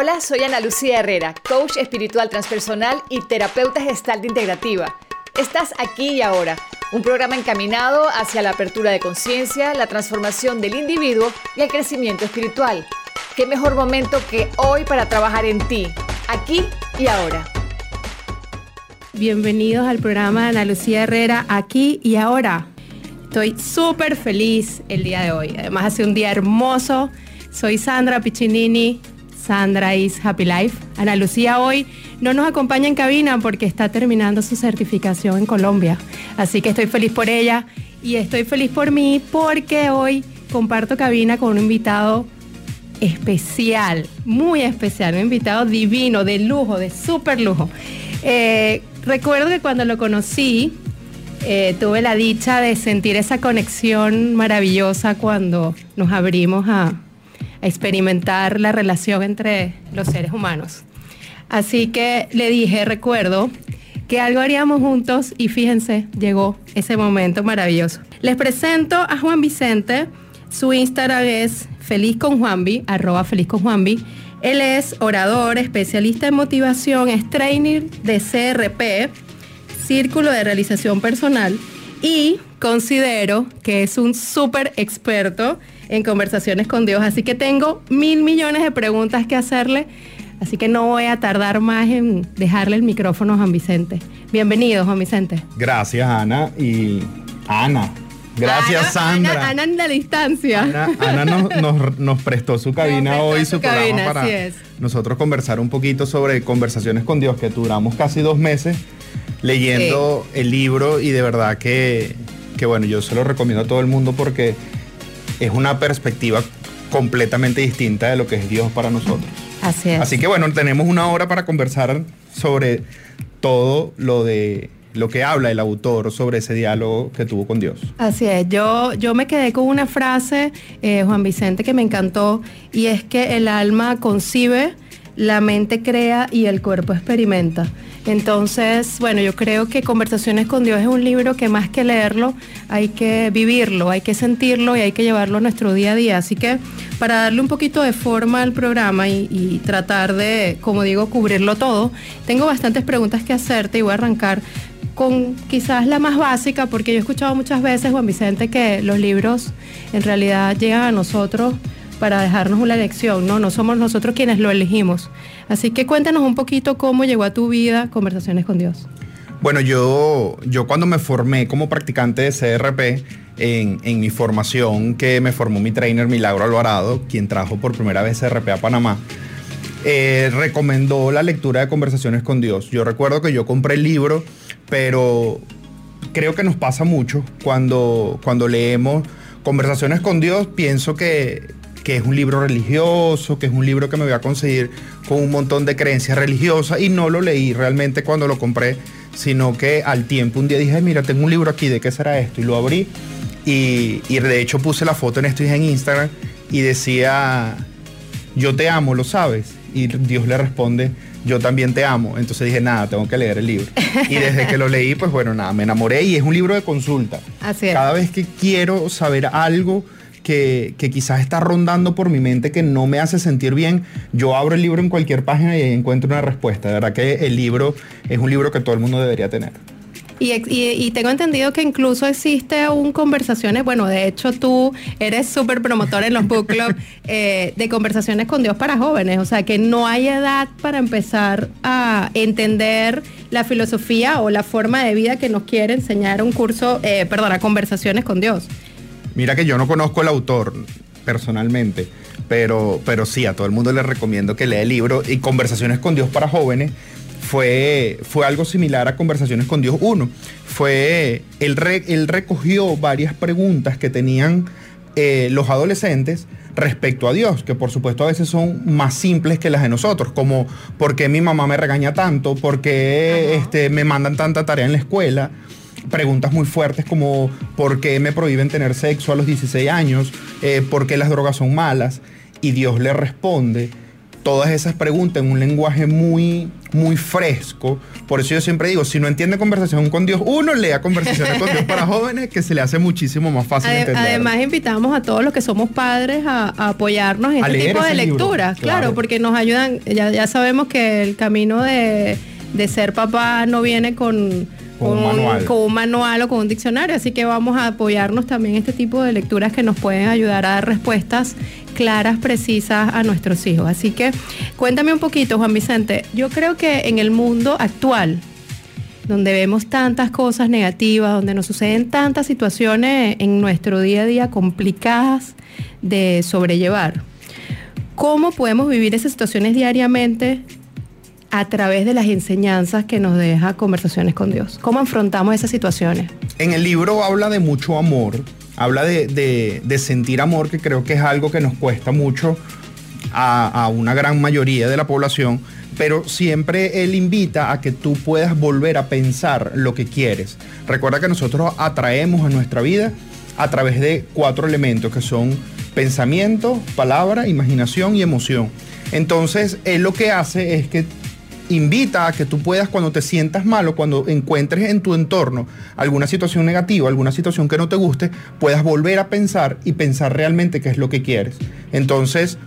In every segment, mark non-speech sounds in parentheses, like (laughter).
Hola, soy Ana Lucía Herrera, coach espiritual transpersonal y terapeuta gestal integrativa. Estás aquí y ahora, un programa encaminado hacia la apertura de conciencia, la transformación del individuo y el crecimiento espiritual. ¿Qué mejor momento que hoy para trabajar en ti, aquí y ahora? Bienvenidos al programa de Ana Lucía Herrera, aquí y ahora. Estoy súper feliz el día de hoy. Además, hace un día hermoso. Soy Sandra Piccinini, Sandra is Happy Life. Ana Lucía hoy no nos acompaña en cabina porque está terminando su certificación en Colombia. Así que estoy feliz por ella y estoy feliz por mí porque hoy comparto cabina con un invitado especial, muy especial, un invitado divino, de lujo, de súper lujo. Eh, recuerdo que cuando lo conocí, eh, tuve la dicha de sentir esa conexión maravillosa cuando nos abrimos a, a experimentar la relación entre los seres humanos. Así que le dije, recuerdo, que algo haríamos juntos y fíjense, llegó ese momento maravilloso. Les presento a Juan Vicente, su Instagram es feliz con arroba feliz con Juanvi. Él es orador, especialista en motivación, es trainer de CRP, Círculo de Realización Personal, y considero que es un súper experto en conversaciones con Dios. Así que tengo mil millones de preguntas que hacerle. Así que no voy a tardar más en dejarle el micrófono a Juan Vicente. Bienvenido, Juan Vicente. Gracias, Ana. Y Ana. Gracias, Sandra. Ana, Ana, en la distancia. Ana, Ana nos, (laughs) nos, nos, prestó su cabina prestó hoy, su su, cabina, programa para nosotros conversar un poquito sobre conversaciones con Dios, que duramos casi dos meses leyendo el libro y de verdad que, que, bueno, yo se lo recomiendo a todo el mundo porque es una perspectiva completamente distinta de lo que es Dios para nosotros. Así es. Así que bueno, tenemos una hora para conversar sobre todo lo de lo que habla el autor sobre ese diálogo que tuvo con Dios. Así es, yo, yo me quedé con una frase, eh, Juan Vicente, que me encantó, y es que el alma concibe, la mente crea y el cuerpo experimenta. Entonces, bueno, yo creo que Conversaciones con Dios es un libro que más que leerlo, hay que vivirlo, hay que sentirlo y hay que llevarlo a nuestro día a día. Así que para darle un poquito de forma al programa y, tratar de, como digo, cubrirlo todo, tengo bastantes preguntas que hacerte y voy a arrancar con quizás la más básica, porque yo he escuchado muchas veces, Juan Vicente, que los libros en realidad llegan a nosotros para dejarnos una lección, ¿no? No somos nosotros quienes lo elegimos. Así que cuéntanos un poquito cómo llegó a tu vida Conversaciones con Dios. Bueno, yo, yo cuando me formé como practicante de CRP, en, en, mi formación que me formó mi trainer Milagro Alvarado, quien trajo por primera vez CRP a Panamá, eh, recomendó la lectura de Conversaciones con Dios. Yo recuerdo que yo compré el libro, pero creo que nos pasa mucho cuando, cuando leemos Conversaciones con Dios, pienso que, que es un libro religioso, que es un libro que me voy a conseguir con un montón de creencias religiosas y no lo leí realmente cuando lo compré, sino que al tiempo un día dije, mira, tengo un libro aquí, ¿de qué será esto? Y lo abrí y, y de hecho puse la foto en esto en Instagram y decía, yo te amo, lo sabes. Y Dios le responde, yo también te amo. Entonces dije, nada, tengo que leer el libro. Y desde que lo leí, pues bueno, nada, me enamoré y es un libro de consulta. Así es. Cada vez que quiero saber algo que, que, quizás está rondando por mi mente que no me hace sentir bien, yo abro el libro en cualquier página y encuentro una respuesta. De verdad que el libro es un libro que todo el mundo debería tener. Y, y, y, tengo entendido que incluso existe un conversaciones, bueno, de hecho tú eres súper promotor en los book club (laughs) eh, de conversaciones con Dios para jóvenes, o sea que no hay edad para empezar a entender la filosofía o la forma de vida que nos quiere enseñar un curso, eh, perdona, conversaciones con Dios. Mira que yo no conozco el autor personalmente, pero, pero sí, a todo el mundo le recomiendo que lea el libro y Conversaciones con Dios para jóvenes fue, fue algo similar a Conversaciones con Dios 1. Fue, él, re, él recogió varias preguntas que tenían eh, los adolescentes respecto a Dios, que por supuesto a veces son más simples que las de nosotros, como ¿por qué mi mamá me regaña tanto? ¿Por qué este, me mandan tanta tarea en la escuela? Preguntas muy fuertes como ¿por qué me prohíben tener sexo a los 16 años? Eh, ¿Por qué las drogas son malas? Y Dios le responde todas esas preguntas en un lenguaje muy, muy fresco. Por eso yo siempre digo, si no entiende conversación con Dios, uno lea conversaciones con Dios para (laughs) jóvenes que se le hace muchísimo más fácil entender. Además, invitamos a todos los que somos padres a, apoyarnos en este tipo de lecturas, claro. porque nos ayudan, ya, ya sabemos que el camino de, de ser papá no viene con con, un manual. o con un diccionario. Así que vamos a apoyarnos también en este tipo de lecturas que nos pueden ayudar a dar respuestas claras, precisas a nuestros hijos. Así que cuéntame un poquito, Juan Vicente. Yo creo que en el mundo actual, donde vemos tantas cosas negativas, donde nos suceden tantas situaciones en nuestro día a día complicadas de sobrellevar, ¿cómo podemos vivir esas situaciones diariamente a través de las enseñanzas que nos deja Conversaciones con Dios? ¿Cómo afrontamos esas situaciones? En el libro habla de mucho amor, habla de, sentir amor, que creo que es algo que nos cuesta mucho a, una gran mayoría de la población, pero siempre él invita a que tú puedas volver a pensar lo que quieres. Recuerda que nosotros atraemos a nuestra vida a través de cuatro elementos que son pensamiento, palabra, imaginación y emoción. Entonces, él lo que hace es que invita a que tú puedas cuando te sientas mal o cuando encuentres en tu entorno alguna situación negativa, alguna situación que no te guste, puedas volver a pensar y pensar realmente qué es lo que quieres. Entonces,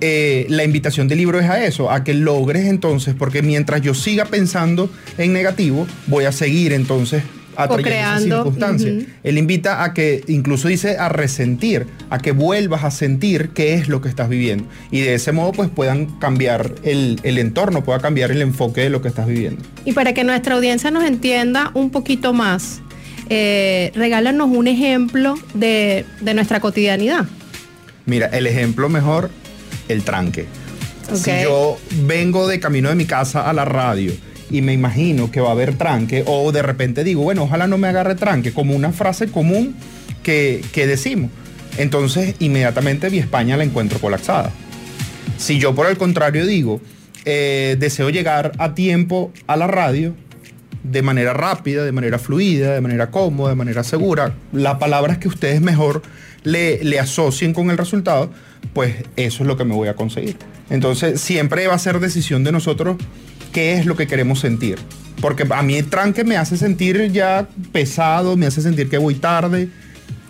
eh, la invitación del libro es a eso, a que logres entonces, porque mientras yo siga pensando en negativo, voy a seguir entonces atrayendo circunstancias. Él invita a que, incluso dice, a resentir, a que vuelvas a sentir qué es lo que estás viviendo. Y de ese modo, pues puedan cambiar el, entorno, pueda cambiar el enfoque de lo que estás viviendo. Y para que nuestra audiencia nos entienda un poquito más, eh, regálanos un ejemplo de, de, nuestra cotidianidad. Mira, el ejemplo mejor, el tranque. Si yo vengo de camino de mi casa a la radio, y me imagino que va a haber tranque o de repente digo, bueno, ojalá no me agarre tranque, como una frase común que, decimos. Entonces inmediatamente mi España la encuentro colapsada. Si yo por el contrario digo, eh, deseo llegar a tiempo a la radio, de manera rápida, de manera fluida, de manera cómoda, de manera segura, las palabras que ustedes mejor le, le, asocien con el resultado, pues eso es lo que me voy a conseguir. Entonces siempre va a ser decisión de nosotros qué es lo que queremos sentir. Porque a mí el tranque me hace sentir ya pesado, me hace sentir que voy tarde.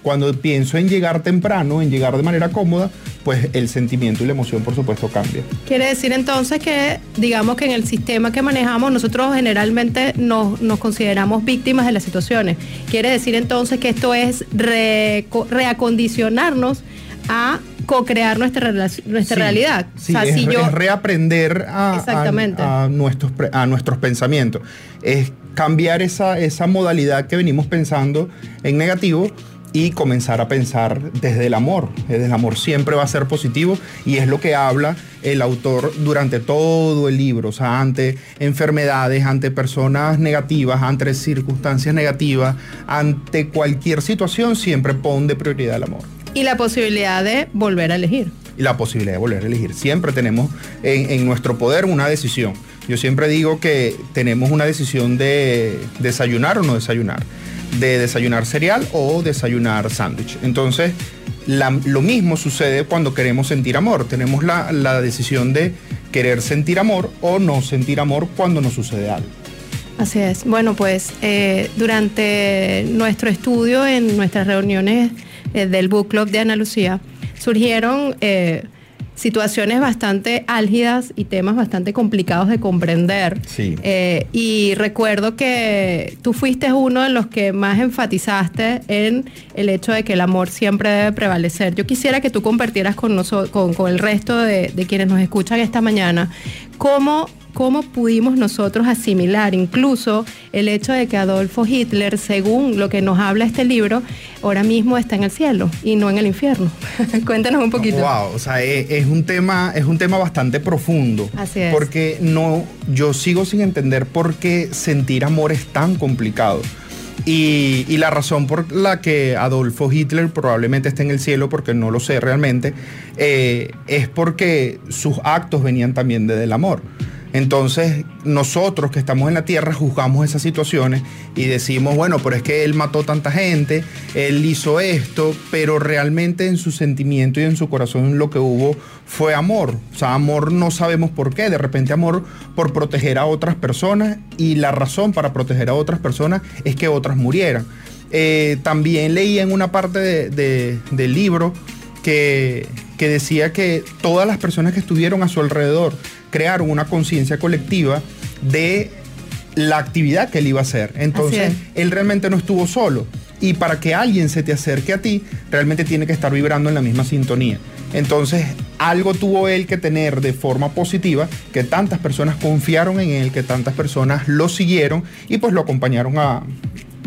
Cuando pienso en llegar temprano, en llegar de manera cómoda, pues el sentimiento y la emoción por supuesto cambia. Quiere decir entonces que digamos que en el sistema que manejamos nosotros generalmente nos, consideramos víctimas de las situaciones. Quiere decir entonces que esto es reacondicionarnos a co-crear nuestra, nuestra realidad. Sí, es, si yo... reaprender a, a, nuestros, a nuestros pensamientos. Es cambiar esa, esa modalidad que venimos pensando en negativo y comenzar a pensar desde el amor. Desde el amor siempre va a ser positivo y es lo que habla el autor durante todo el libro, o sea, ante enfermedades, ante personas negativas, ante circunstancias negativas, ante cualquier situación, siempre pone de prioridad el amor. Y la posibilidad de volver a elegir. Y la posibilidad de volver a elegir. Siempre tenemos en, nuestro poder una decisión. Yo siempre digo que tenemos una decisión de desayunar o no desayunar, de desayunar cereal o desayunar sándwich. Entonces, lo mismo sucede cuando queremos sentir amor. Tenemos la, decisión de querer sentir amor o no sentir amor cuando nos sucede algo. Así es. Bueno, pues eh, durante nuestro estudio, en nuestras reuniones eh, del Book Club de Ana Lucía, surgieron eh, situaciones bastante álgidas y temas bastante complicados de comprender. Eh, y recuerdo que tú fuiste uno de los que más enfatizaste en el hecho de que el amor siempre debe prevalecer. Yo quisiera que tú compartieras con, nosotros, con, el resto de, de quienes nos escuchan esta mañana cómo cómo pudimos nosotros asimilar incluso el hecho de que Adolfo Hitler, según lo que nos habla este libro, ahora mismo está en el cielo y no en el infierno. (laughs) Cuéntanos un poquito. Wow, o sea, es, un tema, es un tema bastante profundo. Así es. Porque no, yo sigo sin entender por qué sentir amor es tan complicado. Y, la razón por la que Adolfo Hitler probablemente esté en el cielo, porque no lo sé realmente, eh, es porque sus actos venían también desde el amor. Entonces, nosotros que estamos en la tierra juzgamos esas situaciones y decimos, bueno, pero es que él mató tanta gente, él hizo esto, pero realmente en su sentimiento y en su corazón lo que hubo fue amor. O sea, amor no sabemos por qué, de repente amor por proteger a otras personas y la razón para proteger a otras personas es que otras murieran. Eh, también leí en una parte del libro que, que decía que todas las personas que estuvieron a su alrededor, crearon una conciencia colectiva de la actividad que él iba a hacer. Entonces, él realmente no estuvo solo. Y para que alguien se te acerque a ti, realmente tiene que estar vibrando en la misma sintonía. Entonces, algo tuvo él que tener de forma positiva, que tantas personas confiaron en él, que tantas personas lo siguieron y pues lo acompañaron a,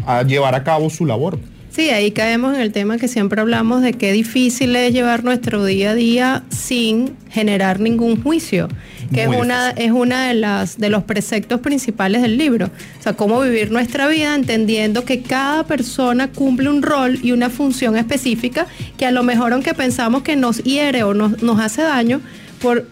a llevar a cabo su labor. Sí, ahí caemos en el tema que siempre hablamos de qué difícil es llevar nuestro día a día sin generar ningún juicio, que es una, es una de las de los preceptos principales del libro. O sea, cómo vivir nuestra vida entendiendo que cada persona cumple un rol y una función específica que a lo mejor aunque pensamos que nos hiere o nos, nos hace daño, por,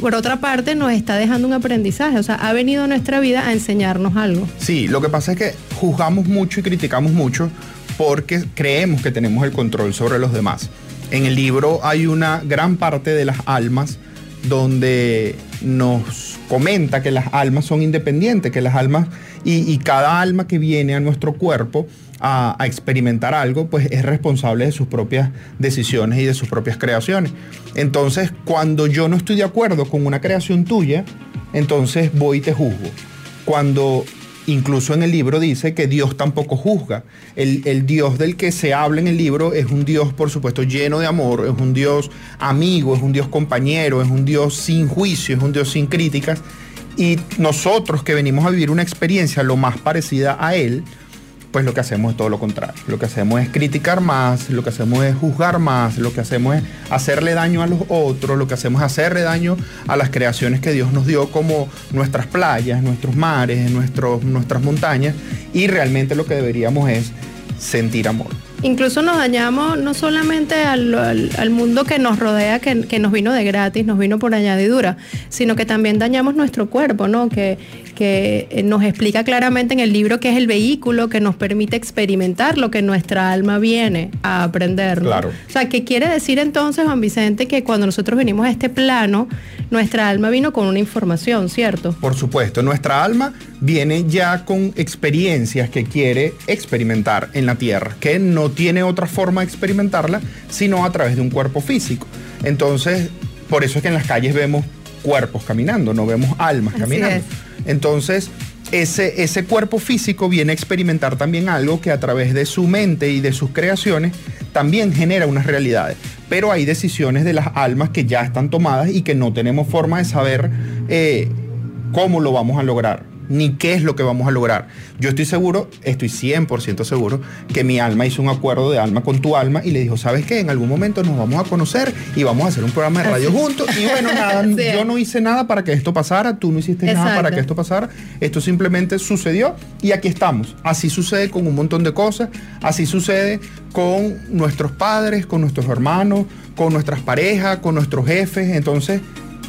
por otra parte nos está dejando un aprendizaje, o sea, ha venido a nuestra vida a enseñarnos algo. Sí, lo que pasa es que juzgamos mucho y criticamos mucho porque creemos que tenemos el control sobre los demás. En el libro hay una gran parte de las almas donde nos comenta que las almas son independientes, que las almas y, cada alma que viene a nuestro cuerpo a, a, experimentar algo, pues es responsable de sus propias decisiones y de sus propias creaciones. Entonces, cuando yo no estoy de acuerdo con una creación tuya, entonces voy y te juzgo. Cuando Incluso en el libro dice que Dios tampoco juzga. El, Dios del que se habla en el libro es un Dios, por supuesto, lleno de amor, es un Dios amigo, es un Dios compañero, es un Dios sin juicio, es un Dios sin críticas. Y nosotros que venimos a vivir una experiencia lo más parecida a Él, pues lo que hacemos es todo lo contrario. Lo que hacemos es criticar más, lo que hacemos es juzgar más, lo que hacemos es hacerle daño a los otros, lo que hacemos es hacerle daño a las creaciones que Dios nos dio como nuestras playas, nuestros mares, nuestros, nuestras montañas y realmente lo que deberíamos es sentir amor. Incluso nos dañamos no solamente al, mundo que nos rodea, que, que, nos vino de gratis, nos vino por añadidura, sino que también dañamos nuestro cuerpo, ¿no? Que, que eh, nos explica claramente en el libro que es el vehículo que nos permite experimentar lo que nuestra alma viene a aprender. Claro. O sea, ¿qué quiere decir entonces, Juan Vicente, que cuando nosotros venimos a este plano, nuestra alma vino con una información, ¿cierto? Por supuesto, nuestra alma viene ya con experiencias que quiere experimentar en la Tierra, que no tiene otra forma de experimentarla sino a través de un cuerpo físico. Entonces, por eso es que en las calles vemos cuerpos caminando, no vemos almas caminando. Entonces, ese, ese cuerpo físico viene a experimentar también algo que a través de su mente y de sus creaciones también genera unas realidades. Pero hay decisiones de las almas que ya están tomadas y que no tenemos forma de saber eh, cómo lo vamos a lograr ni qué es lo que vamos a lograr. Yo estoy seguro, estoy 100% seguro, que mi alma hizo un acuerdo de alma con tu alma y le dijo, ¿sabes qué? En algún momento nos vamos a conocer y vamos a hacer un programa de radio juntos. Y bueno, (laughs) nada, yo no hice nada para que esto pasara, tú no hiciste nada para que esto pasara. Esto simplemente sucedió y aquí estamos. Así sucede con un montón de cosas, así sucede con nuestros padres, con nuestros hermanos, con nuestras parejas, con nuestros jefes. Entonces,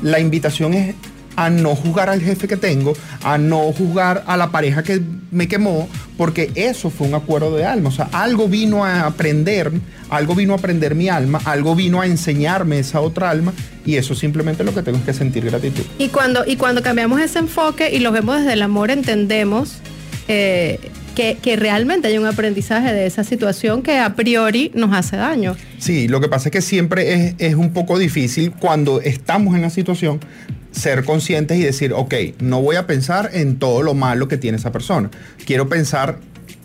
la invitación es a no juzgar al jefe que tengo, a no juzgar a la pareja que me quemó, porque eso fue un acuerdo de alma. O sea, algo vino a aprender, algo vino a aprender mi alma, algo vino a enseñarme esa otra alma, y eso simplemente es lo que tengo que sentir gratitud. Y cuando, y cuando cambiamos ese enfoque y lo vemos desde el amor, entendemos. Eh, que, que, realmente hay un aprendizaje de esa situación que a priori nos hace daño. Sí, lo que pasa es que siempre es, es, un poco difícil cuando estamos en la situación ser conscientes y decir, ok, no voy a pensar en todo lo malo que tiene esa persona. Quiero pensar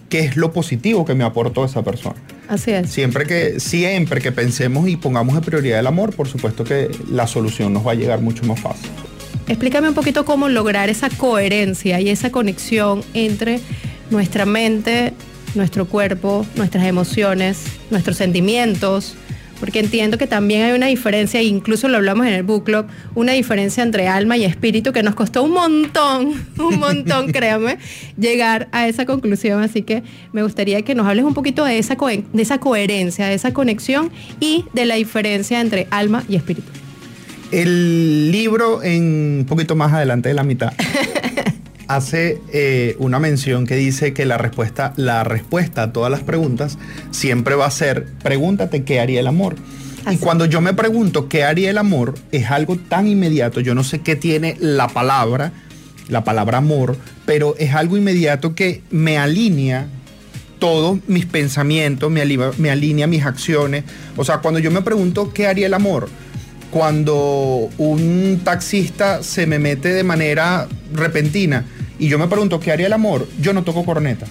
qué es lo positivo que me aportó esa persona. Así es. Siempre que, siempre que pensemos y pongamos en prioridad el amor, por supuesto que la solución nos va a llegar mucho más fácil. Explícame un poquito cómo lograr esa coherencia y esa conexión entre nuestra mente, nuestro cuerpo, nuestras emociones, nuestros sentimientos, porque entiendo que también hay una diferencia, incluso lo hablamos en el book club, una diferencia entre alma y espíritu que nos costó un montón, (laughs) un montón, créame, llegar a esa conclusión. Así que me gustaría que nos hables un poquito de esa, de esa coherencia, de esa conexión y de la diferencia entre alma y espíritu. El libro, en un poquito más adelante de la mitad, (laughs) hace eh, una mención que dice que la respuesta, la respuesta a todas las preguntas siempre va a ser, pregúntate qué haría el amor. Y cuando yo me pregunto qué haría el amor, es algo tan inmediato, yo no sé qué tiene la palabra, la palabra amor, pero es algo inmediato que me alinea todos mis pensamientos, me, me alinea mis acciones. O sea, cuando yo me pregunto qué haría el amor, cuando un taxista se me mete de manera repentina y yo me pregunto qué haría el amor, yo no toco corneta.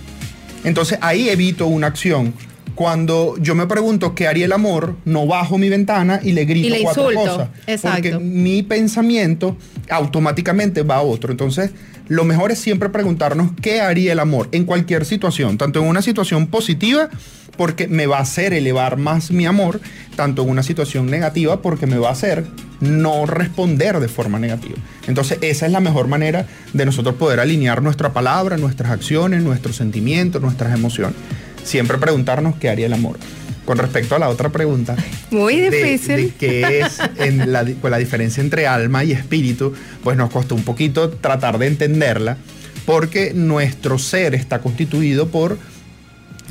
Entonces ahí evito una acción. Cuando yo me pregunto qué haría el amor, no bajo mi ventana y le grito cuatro cosas. Porque mi pensamiento automáticamente va a otro. Entonces, lo mejor es siempre preguntarnos qué haría el amor en cualquier situación, tanto en una situación positiva porque me va a hacer elevar más mi amor, tanto en una situación negativa porque me va a hacer no responder de forma negativa. Entonces esa es la mejor manera de nosotros poder alinear nuestra palabra, nuestras acciones, nuestros sentimientos, nuestras emociones. Siempre preguntarnos qué haría el amor. Con respecto a la otra pregunta. Muy difícil. qué es la, pues, la diferencia entre alma y espíritu, pues nos costó un poquito tratar de entenderla, porque nuestro ser está constituido por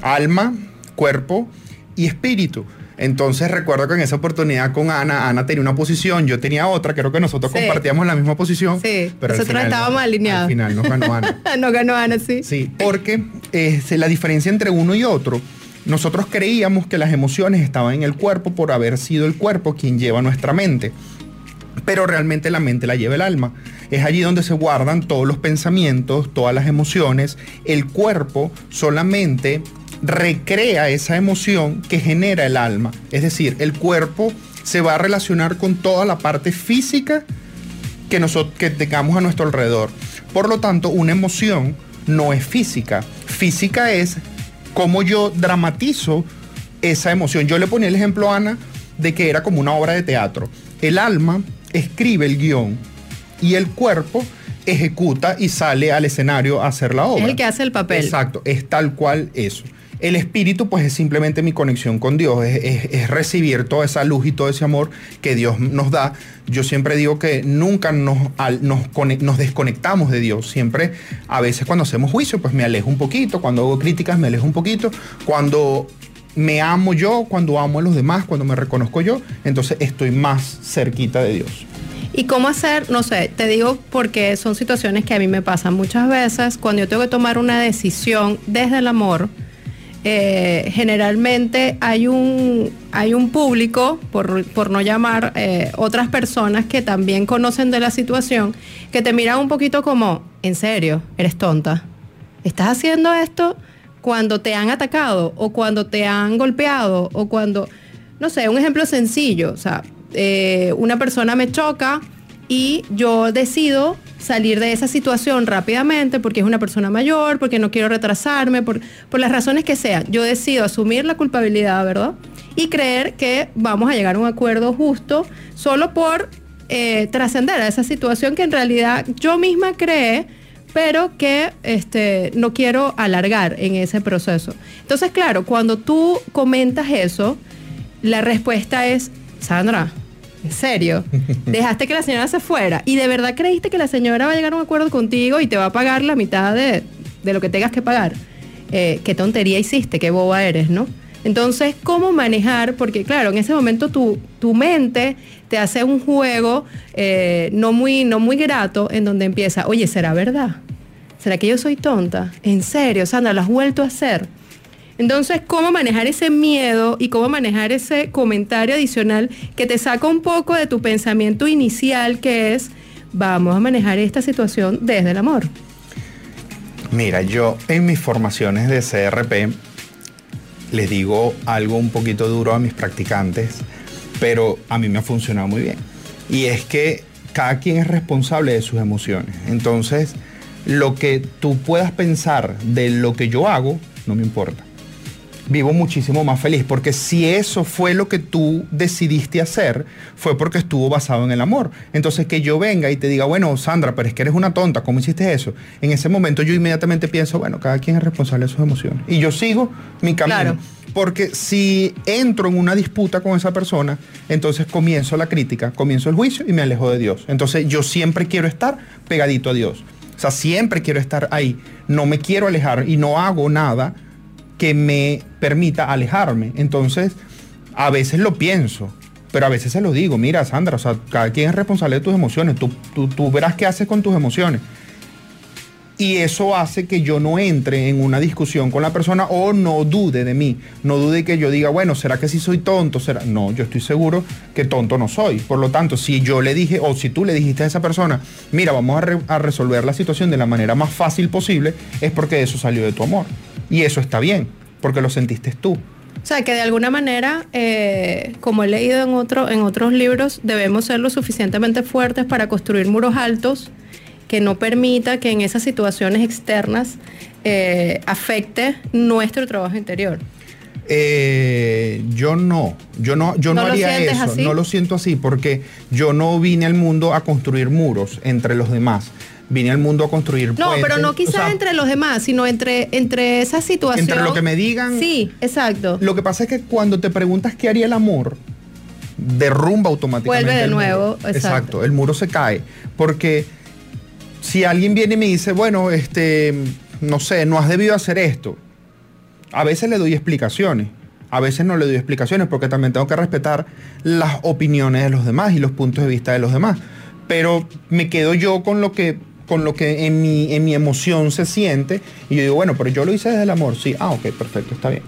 alma, cuerpo y espíritu. Entonces recuerdo que en esa oportunidad con Ana, Ana tenía una posición, yo tenía otra, creo que nosotros compartíamos la misma posición. Sí, pero nosotros estábamos alineados. Al final nos ganó Ana. (laughs) nos ganó Ana, sí. Sí, porque eh, la diferencia entre uno y otro, nosotros creíamos que las emociones estaban en el cuerpo por haber sido el cuerpo quien lleva nuestra mente. Pero realmente la mente la lleva el alma. Es allí donde se guardan todos los pensamientos, todas las emociones. El cuerpo solamente recrea esa emoción que genera el alma. Es decir, el cuerpo se va a relacionar con toda la parte física que, nosotros, que tengamos a nuestro alrededor. Por lo tanto, una emoción no es física. Física es cómo yo dramatizo esa emoción. Yo le ponía el ejemplo a Ana de que era como una obra de teatro. El alma escribe el guion y el cuerpo ejecuta y sale al escenario a hacer la obra. Es el que hace el papel. Exacto, es tal cual eso. El espíritu, pues es simplemente mi conexión con Dios, es, recibir toda esa luz y todo ese amor que Dios nos da. Yo siempre digo que nunca nos, nos, desconectamos de Dios. Siempre, a veces cuando hacemos juicio, pues me alejo un poquito. Cuando hago críticas, me alejo un poquito. Cuando me amo yo, cuando amo a los demás, cuando me reconozco yo, entonces estoy más cerquita de Dios. ¿Y cómo hacer? No sé, te digo porque son situaciones que a mí me pasan muchas veces cuando yo tengo que tomar una decisión desde el amor eh, generalmente hay un, hay un público, por, no llamar eh, otras personas que también conocen de la situación, que te miran un poquito como, en serio, eres tonta. ¿Estás haciendo esto cuando te han atacado o cuando te han golpeado o cuando, no sé, un ejemplo sencillo, o sea, eh, una persona me choca y yo decido salir de esa situación rápidamente porque es una persona mayor, porque no quiero retrasarme, por, por las razones que sean. Yo decido asumir la culpabilidad, ¿verdad? Y creer que vamos a llegar a un acuerdo justo solo por eh, trascender a esa situación que en realidad yo misma creé, pero que este, no quiero alargar en ese proceso. Entonces, claro, cuando tú comentas eso, la respuesta es, Sandra, ¿En serio? Dejaste que la señora se fuera y de verdad creíste que la señora va a llegar a un acuerdo contigo y te va a pagar la mitad de, lo que tengas que pagar. Eh, qué tontería hiciste, qué boba eres, ¿no? Entonces, ¿cómo manejar? Porque claro, en ese momento tu, tu mente te hace un juego eh, no, muy, no muy grato en donde empieza, oye, ¿será verdad? ¿Será que yo soy tonta? ¿En serio, Sandra, lo has vuelto a hacer? Entonces, ¿cómo manejar ese miedo y cómo manejar ese comentario adicional que te saca un poco de tu pensamiento inicial que es, vamos a manejar esta situación desde el amor? Mira, yo en mis formaciones de CRP les digo algo un poquito duro a mis practicantes, pero a mí me ha funcionado muy bien. Y es que cada quien es responsable de sus emociones. Entonces, lo que tú puedas pensar de lo que yo hago, no me importa vivo muchísimo más feliz, porque si eso fue lo que tú decidiste hacer, fue porque estuvo basado en el amor. Entonces que yo venga y te diga, bueno, Sandra, pero es que eres una tonta, ¿cómo hiciste eso? En ese momento yo inmediatamente pienso, bueno, cada quien es responsable de sus emociones. Y yo sigo mi camino. Porque si entro en una disputa con esa persona, entonces comienzo la crítica, comienzo el juicio y me alejo de Dios. Entonces yo siempre quiero estar pegadito a Dios. O sea, siempre quiero estar ahí. No me quiero alejar y no hago nada que me permita alejarme. Entonces, a veces lo pienso, pero a veces se lo digo, mira Sandra, o sea, cada quien es responsable de tus emociones, tú, tú, tú verás qué haces con tus emociones. Y eso hace que yo no entre en una discusión con la persona o no dude de mí. No dude que yo diga, bueno, ¿será que sí soy tonto? ¿Será? No, yo estoy seguro que tonto no soy. Por lo tanto, si yo le dije o si tú le dijiste a esa persona, mira, vamos a, a resolver la situación de la manera más fácil posible, es porque eso salió de tu amor. Y eso está bien, porque lo sentiste tú. O sea, que de alguna manera, eh, como he leído en, otro, en otros libros, debemos ser lo suficientemente fuertes para construir muros altos que no permita que en esas situaciones externas eh, afecte nuestro trabajo interior. Eh, yo no, yo no, yo no, ¿No lo haría eso, así? no lo siento así, porque yo no vine al mundo a construir muros entre los demás. Vine al mundo a construir No, puentes, pero no o quizás sea, entre los demás, sino entre, entre esa situación. Entre lo que me digan- Sí, exacto. Lo que pasa es que cuando te preguntas qué haría el amor, derrumba automáticamente. Vuelve de el muro. nuevo, exacto. el muro se cae. Porque si alguien viene y me dice, bueno, este, no sé, no has debido hacer esto, a veces le doy explicaciones. A veces no le doy explicaciones porque también tengo que respetar las opiniones de los demás y los puntos de vista de los demás. Pero me quedo yo con lo que, con lo que en, mi, en mi emoción se siente y yo digo, bueno, pero yo lo hice desde el amor. Sí, ah, ok, perfecto, está bien.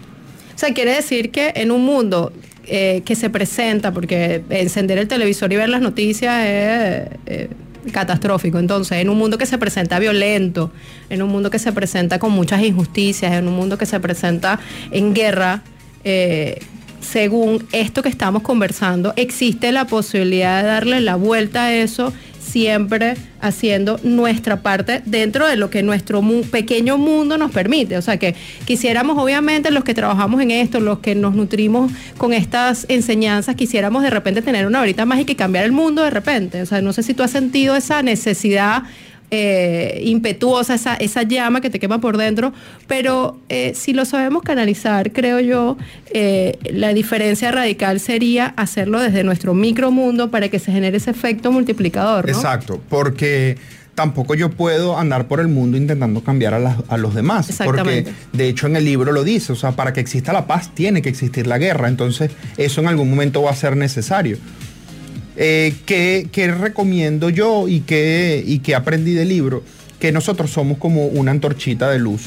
O sea, quiere decir que en un mundo eh, que se presenta, porque encender el televisor y ver las noticias es eh, catastrófico. Entonces, en un mundo que se presenta violento, en un mundo que se presenta con muchas injusticias, en un mundo que se presenta en guerra, eh, según esto que estamos conversando, existe la posibilidad de darle la vuelta a eso siempre haciendo nuestra parte dentro de lo que nuestro pequeño mundo nos permite. O sea que quisiéramos, obviamente, los que trabajamos en esto, los que nos nutrimos con estas enseñanzas, quisiéramos de repente tener una varita mágica y cambiar el mundo de repente. O sea, no sé si tú has sentido esa necesidad eh, impetuosa, esa, esa llama que te quema por dentro, pero eh, si lo sabemos canalizar, creo yo, eh, la diferencia radical sería hacerlo desde nuestro micromundo para que se genere ese efecto multiplicador. ¿no? Exacto, porque tampoco yo puedo andar por el mundo intentando cambiar a, a los demás. Porque de hecho en el libro lo dice, o sea, para que exista la paz tiene que existir la guerra, entonces eso en algún momento va a ser necesario. Eh, ¿qué, qué recomiendo yo y qué, y aprendí del libro? Que nosotros somos como una antorchita de luz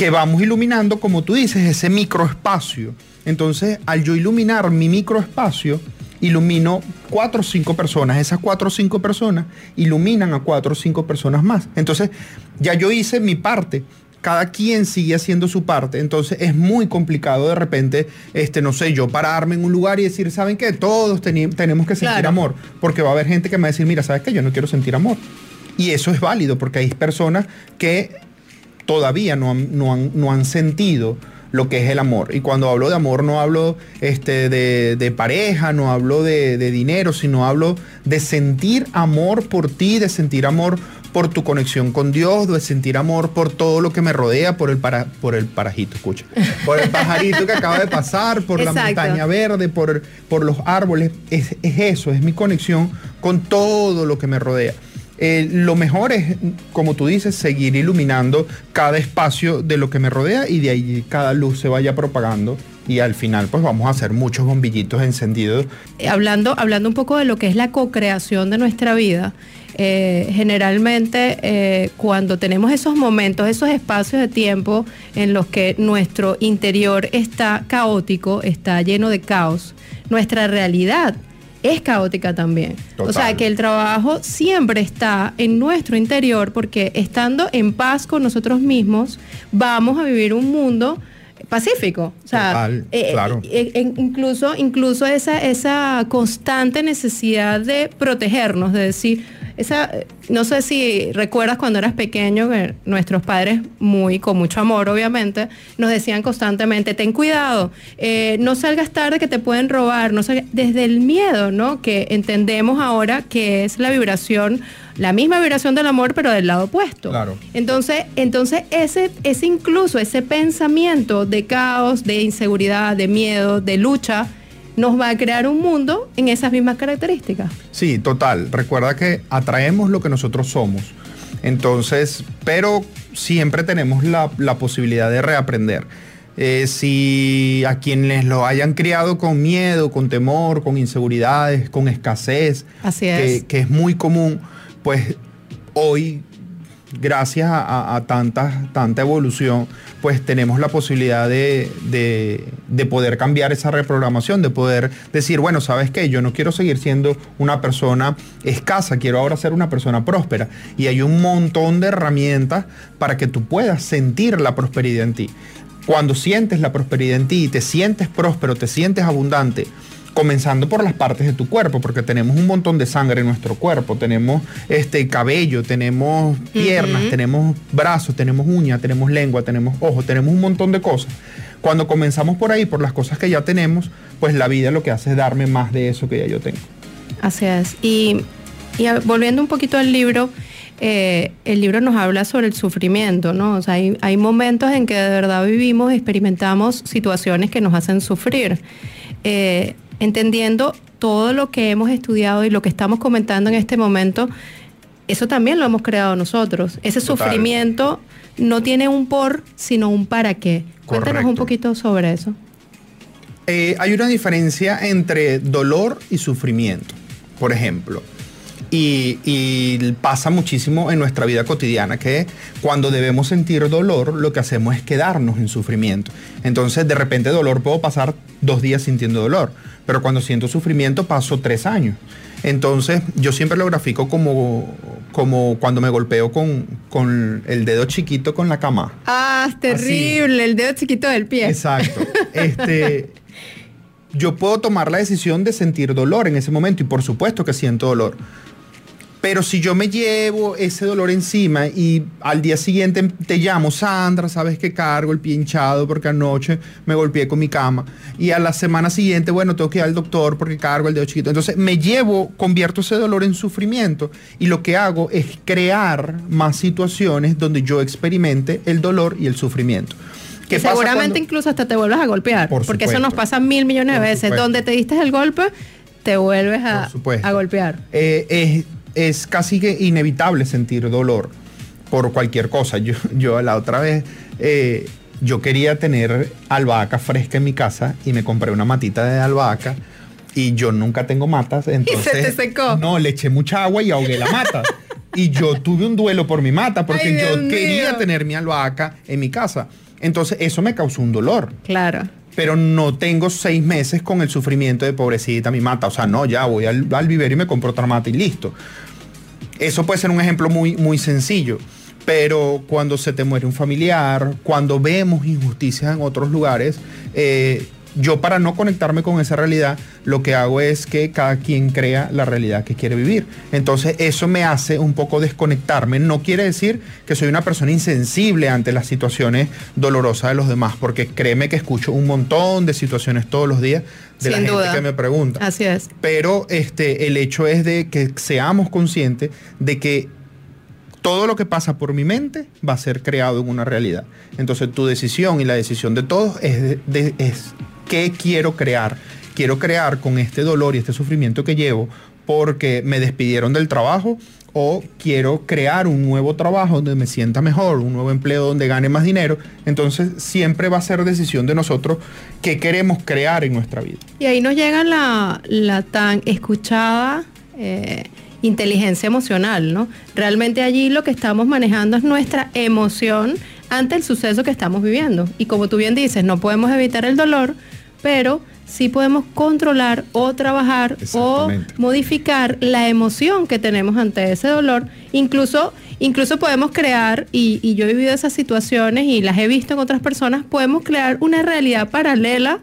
que vamos iluminando, como tú dices, ese microespacio. Entonces, al yo iluminar mi microespacio, ilumino cuatro o cinco personas. Esas cuatro o cinco personas iluminan a cuatro o cinco personas más. Entonces, ya yo hice mi parte. Cada quien sigue haciendo su parte. Entonces, es muy complicado de repente, este, no sé, yo pararme en un lugar y decir, ¿saben qué? Todos tenemos que sentir Claro. amor. Porque va a haber gente que me va a decir, mira, ¿sabes qué? Yo no quiero sentir amor. Y eso es válido porque hay personas que todavía no han, no han- no han sentido lo que es el amor. Y cuando hablo de amor no hablo este, de, de pareja, no hablo de, de dinero, sino hablo de sentir amor por ti, de sentir amor por tu conexión con Dios, de sentir amor por todo lo que me rodea, por el, para, por el parajito, escucha, por el pajarito que acaba de pasar, por la montaña verde, por, por los árboles. Es, es eso, es mi conexión con todo lo que me rodea. Eh, lo mejor es, como tú dices, seguir iluminando cada espacio de lo que me rodea y de ahí cada luz se vaya propagando y al final pues vamos a hacer muchos bombillitos encendidos. Eh, hablando, hablando un poco de lo que es la co-creación de nuestra vida, eh, generalmente cuando tenemos esos momentos, esos espacios de tiempo en los que nuestro interior está caótico, está lleno de caos, nuestra realidad es caótica también. O sea que el trabajo siempre está en nuestro interior porque estando en paz con nosotros mismos, vamos a vivir un mundo pacífico. O sea, Total, eh, claro. eh, eh, incluso, incluso esa, esa constante necesidad de protegernos, de decir, esa, no sé si recuerdas cuando eras pequeño que nuestros padres, muy con mucho amor obviamente, nos decían constantemente, ten cuidado, eh, no salgas tarde que te pueden robar, no desde el miedo, ¿no? Que entendemos ahora que es la vibración la misma vibración del amor, pero del lado opuesto. Claro. Entonces, entonces ese, ese incluso ese pensamiento de caos, de inseguridad, de miedo, de lucha, nos va a crear un mundo en esas mismas características. Sí, total. Recuerda que atraemos lo que nosotros somos. Entonces, pero siempre tenemos la, posibilidad de reaprender. Eh, si a quienes lo hayan criado con miedo, con temor, con inseguridades, con escasez, Así es. que es muy común, pues hoy, gracias a, tanta, tanta evolución, pues tenemos la posibilidad de, poder cambiar esa reprogramación, de poder decir, bueno, ¿sabes qué? Yo no quiero seguir siendo una persona escasa, quiero ahora ser una persona próspera. Y hay un montón de herramientas para que tú puedas sentir la prosperidad en ti. Cuando sientes la prosperidad en ti, te sientes próspero, te sientes abundante, comenzando por las partes de tu cuerpo, porque tenemos un montón de sangre en nuestro cuerpo, tenemos este cabello, tenemos piernas, tenemos brazos, tenemos uñas, tenemos lengua, tenemos ojos, tenemos un montón de cosas. Cuando comenzamos por ahí, por las cosas que ya tenemos, pues la vida lo que hace es darme más de eso que ya yo tengo. Así es. Y, volviendo un poquito al libro, eh, el libro nos habla sobre el sufrimiento, ¿no? O sea, hay, hay momentos en que de verdad vivimos, experimentamos situaciones que nos hacen sufrir. Eh, entendiendo todo lo que hemos estudiado y lo que estamos comentando en este momento, eso también lo hemos creado nosotros. Ese sufrimiento no tiene un por, sino un para qué. Cuéntanos un poquito sobre eso. Eh, hay una diferencia entre dolor y sufrimiento, por ejemplo. Y, pasa muchísimo en nuestra vida cotidiana, que cuando debemos sentir dolor, lo que hacemos es quedarnos en sufrimiento. Entonces, de repente, dolor puedo pasar dos días sintiendo dolor, pero cuando siento sufrimiento paso tres años. Entonces, yo siempre lo grafico como, como cuando me golpeo con, con el dedo chiquito con la cama. Ah, es terrible, el dedo chiquito del pie. Exacto. (laughs) Este, yo puedo tomar la decisión de sentir dolor en ese momento y por supuesto que siento dolor pero si yo me llevo ese dolor encima y al día siguiente te llamo, Sandra, sabes que cargo el pie hinchado porque anoche me golpeé con mi cama. Y a la semana siguiente, bueno, tengo que ir al doctor porque cargo el dedo chiquito. Entonces me llevo, convierto ese dolor en sufrimiento y lo que hago es crear más situaciones donde yo experimente el dolor y el sufrimiento. Que seguramente incluso hasta te vuelvas a golpear, porque eso nos pasa mil millones de veces. Donde te diste el golpe, te vuelves a, a golpear. Eh, es casi que inevitable sentir dolor por cualquier cosa. Yo, yo la otra vez, eh, yo quería tener albahaca fresca en mi casa y me compré una matita de albahaca y yo nunca tengo matas. Entonces, ¿Y se te secó? No, le eché mucha agua y ahogué la mata. y yo tuve un duelo por mi mata porque yo quería tener mi albahaca en mi casa. Entonces eso me causó un dolor. Claro pero no tengo seis meses con el sufrimiento de pobrecita mi mata. O sea, no, ya voy al, al vivero y me compro otra mata y listo. Eso puede ser un ejemplo muy, muy sencillo. Pero cuando se te muere un familiar, cuando vemos injusticias en otros lugares, eh, yo para no conectarme con esa realidad, lo que hago es que cada quien crea la realidad que quiere vivir. Entonces eso me hace un poco desconectarme. No quiere decir que soy una persona insensible ante las situaciones dolorosas de los demás, porque créeme que escucho un montón de situaciones todos los días de la gente que me pregunta. Así es. Pero este, el hecho es de que seamos conscientes de que todo lo que pasa por mi mente va a ser creado en una realidad. Entonces tu decisión y la decisión de todos es, es ¿Qué quiero crear? Quiero crear con este dolor y este sufrimiento que llevo porque me despidieron del trabajo o quiero crear un nuevo trabajo donde me sienta mejor, un nuevo empleo donde gane más dinero. Entonces siempre va a ser decisión de nosotros qué queremos crear en nuestra vida. Y ahí nos llega la, tan escuchada eh, inteligencia emocional, ¿no? Realmente allí lo que estamos manejando es nuestra emoción ante el suceso que estamos viviendo. Y como tú bien dices, no podemos evitar el dolor, pero sí podemos controlar o trabajar o modificar la emoción que tenemos ante ese dolor. Incluso, incluso podemos crear, y, yo he vivido esas situaciones y las he visto en otras personas, podemos crear una realidad paralela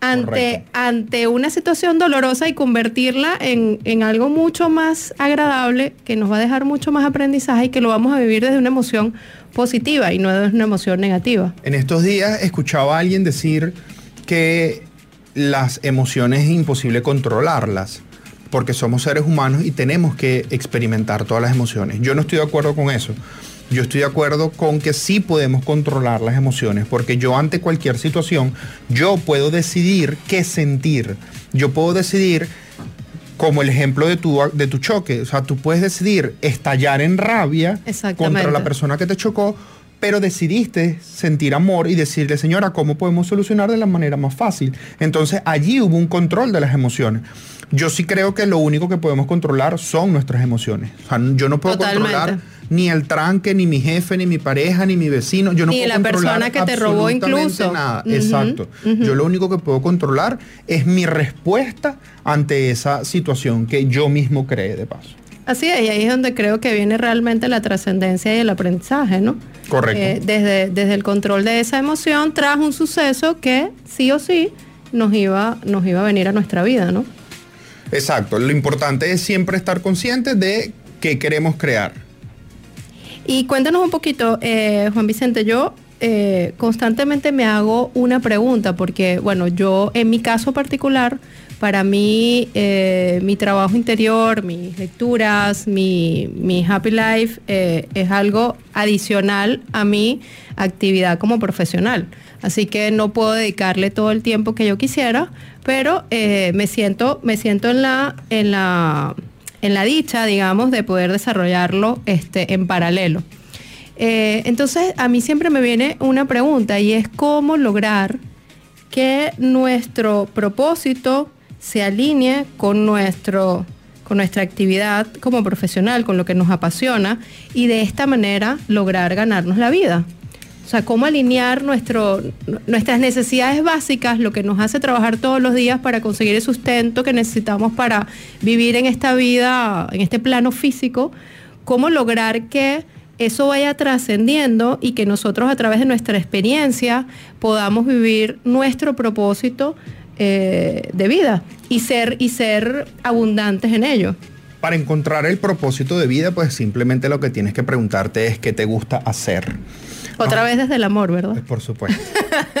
ante, ante una situación dolorosa y convertirla en, en, algo mucho más agradable, que nos va a dejar mucho más aprendizaje y que lo vamos a vivir desde una emoción positiva y no desde una emoción negativa. En estos días escuchaba a alguien decir que las emociones es imposible controlarlas porque somos seres humanos y tenemos que experimentar todas las emociones. Yo no estoy de acuerdo con eso. Yo estoy de acuerdo con que sí podemos controlar las emociones, porque yo ante cualquier situación, yo puedo decidir qué sentir. Yo puedo decidir, como el ejemplo de tu, de tu choque, o sea, tú puedes decidir estallar en rabia contra la persona que te chocó, pero decidiste sentir amor y decirle, señora, ¿cómo podemos solucionar de la manera más fácil? Entonces allí hubo un control de las emociones. Yo sí creo que lo único que podemos controlar son nuestras emociones. O sea, yo no puedo controlar ni el tranque, ni mi jefe, ni mi pareja, ni mi vecino. Yo no ni la persona que te robó incluso. Nada. Exacto. Yo lo único que puedo controlar es mi respuesta ante esa situación que yo mismo creé de paso. Así es, y ahí es donde creo que viene realmente la trascendencia y el aprendizaje, ¿no? Correcto. Eh, desde, desde el control de esa emoción tras un suceso que sí o sí nos iba, nos iba a venir a nuestra vida, ¿no? Exacto, lo importante es siempre estar consciente de qué queremos crear. Y cuéntanos un poquito, eh, Juan Vicente, yo eh, constantemente me hago una pregunta, porque bueno, yo en mi caso particular, para mí, eh, mi trabajo interior, mis lecturas, mi, mi happy life es algo adicional a mi actividad como profesional. Así que no puedo dedicarle todo el tiempo que yo quisiera, pero eh, me siento, me siento en la, en la, en la dicha, digamos, de poder desarrollarlo este, en paralelo. Eh, entonces, a mí siempre me viene una pregunta y es cómo lograr que nuestro propósito se alinee con nuestro con nuestra actividad como profesional, con lo que nos apasiona y de esta manera lograr ganarnos la vida. O sea, cómo alinear nuestro, nuestras necesidades básicas, lo que nos hace trabajar todos los días para conseguir el sustento que necesitamos para vivir en esta vida, en este plano físico, cómo lograr que eso vaya trascendiendo y que nosotros a través de nuestra experiencia podamos vivir nuestro propósito eh, de vida y ser, y ser abundantes en ello. Para encontrar el propósito de vida, pues simplemente lo que tienes que preguntarte es qué te gusta hacer. Otra vez desde el amor, ¿verdad? Pues por supuesto.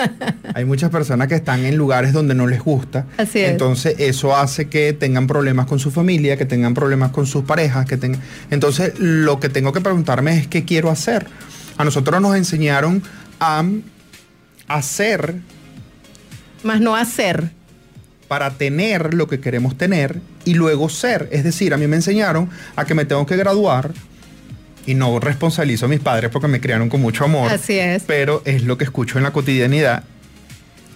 (laughs) Hay muchas personas que están en lugares donde no les gusta. Así es. Entonces eso hace que tengan problemas con su familia, que tengan problemas con sus parejas, que tengan... Entonces lo que tengo que preguntarme es qué quiero hacer. A nosotros nos enseñaron a hacer. Más no hacer. Para tener lo que queremos tener y luego ser. Es decir, a mí me enseñaron a que me tengo que graduar, y no responsabilizo a mis padres porque me criaron con mucho amor. Así es. Pero es lo que escucho en la cotidianidad.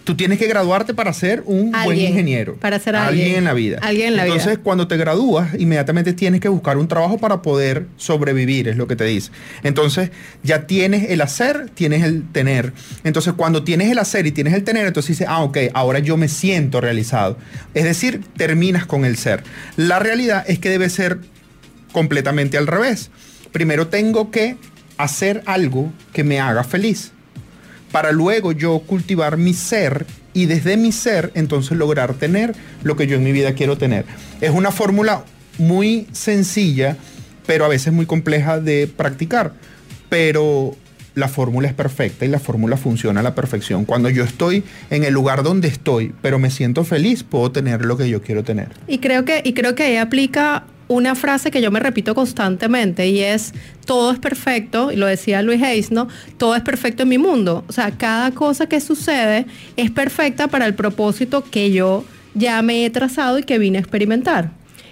Tú tienes que graduarte para ser un buen ingeniero. Para ser alguien, alguien en la vida. Alguien en la Entonces, cuando te gradúas, inmediatamente tienes que buscar un trabajo para poder sobrevivir, es lo que te dice. Entonces, ya tienes el hacer, tienes el tener. Entonces, cuando tienes el hacer y tienes el tener, entonces dices, ah, ok, ahora yo me siento realizado. Es decir, terminas con el ser. La realidad es que debe ser completamente al revés primero tengo que hacer algo que me haga feliz, para luego yo cultivar mi ser y desde mi ser entonces lograr tener lo que yo en mi vida quiero tener. Es una fórmula muy sencilla, pero a veces muy compleja de practicar, pero la fórmula es perfecta y la fórmula funciona a la perfección. Cuando yo estoy en el lugar donde estoy, pero me siento feliz, puedo tener lo que yo quiero tener. Y creo que, y creo que ahí aplica una frase que yo me repito constantemente y es, todo es perfecto, y lo decía Luis Hayes, ¿no? Todo es perfecto en mi mundo. O sea, cada cosa que sucede es perfecta para el propósito que yo ya me he trazado y que vine a experimentar.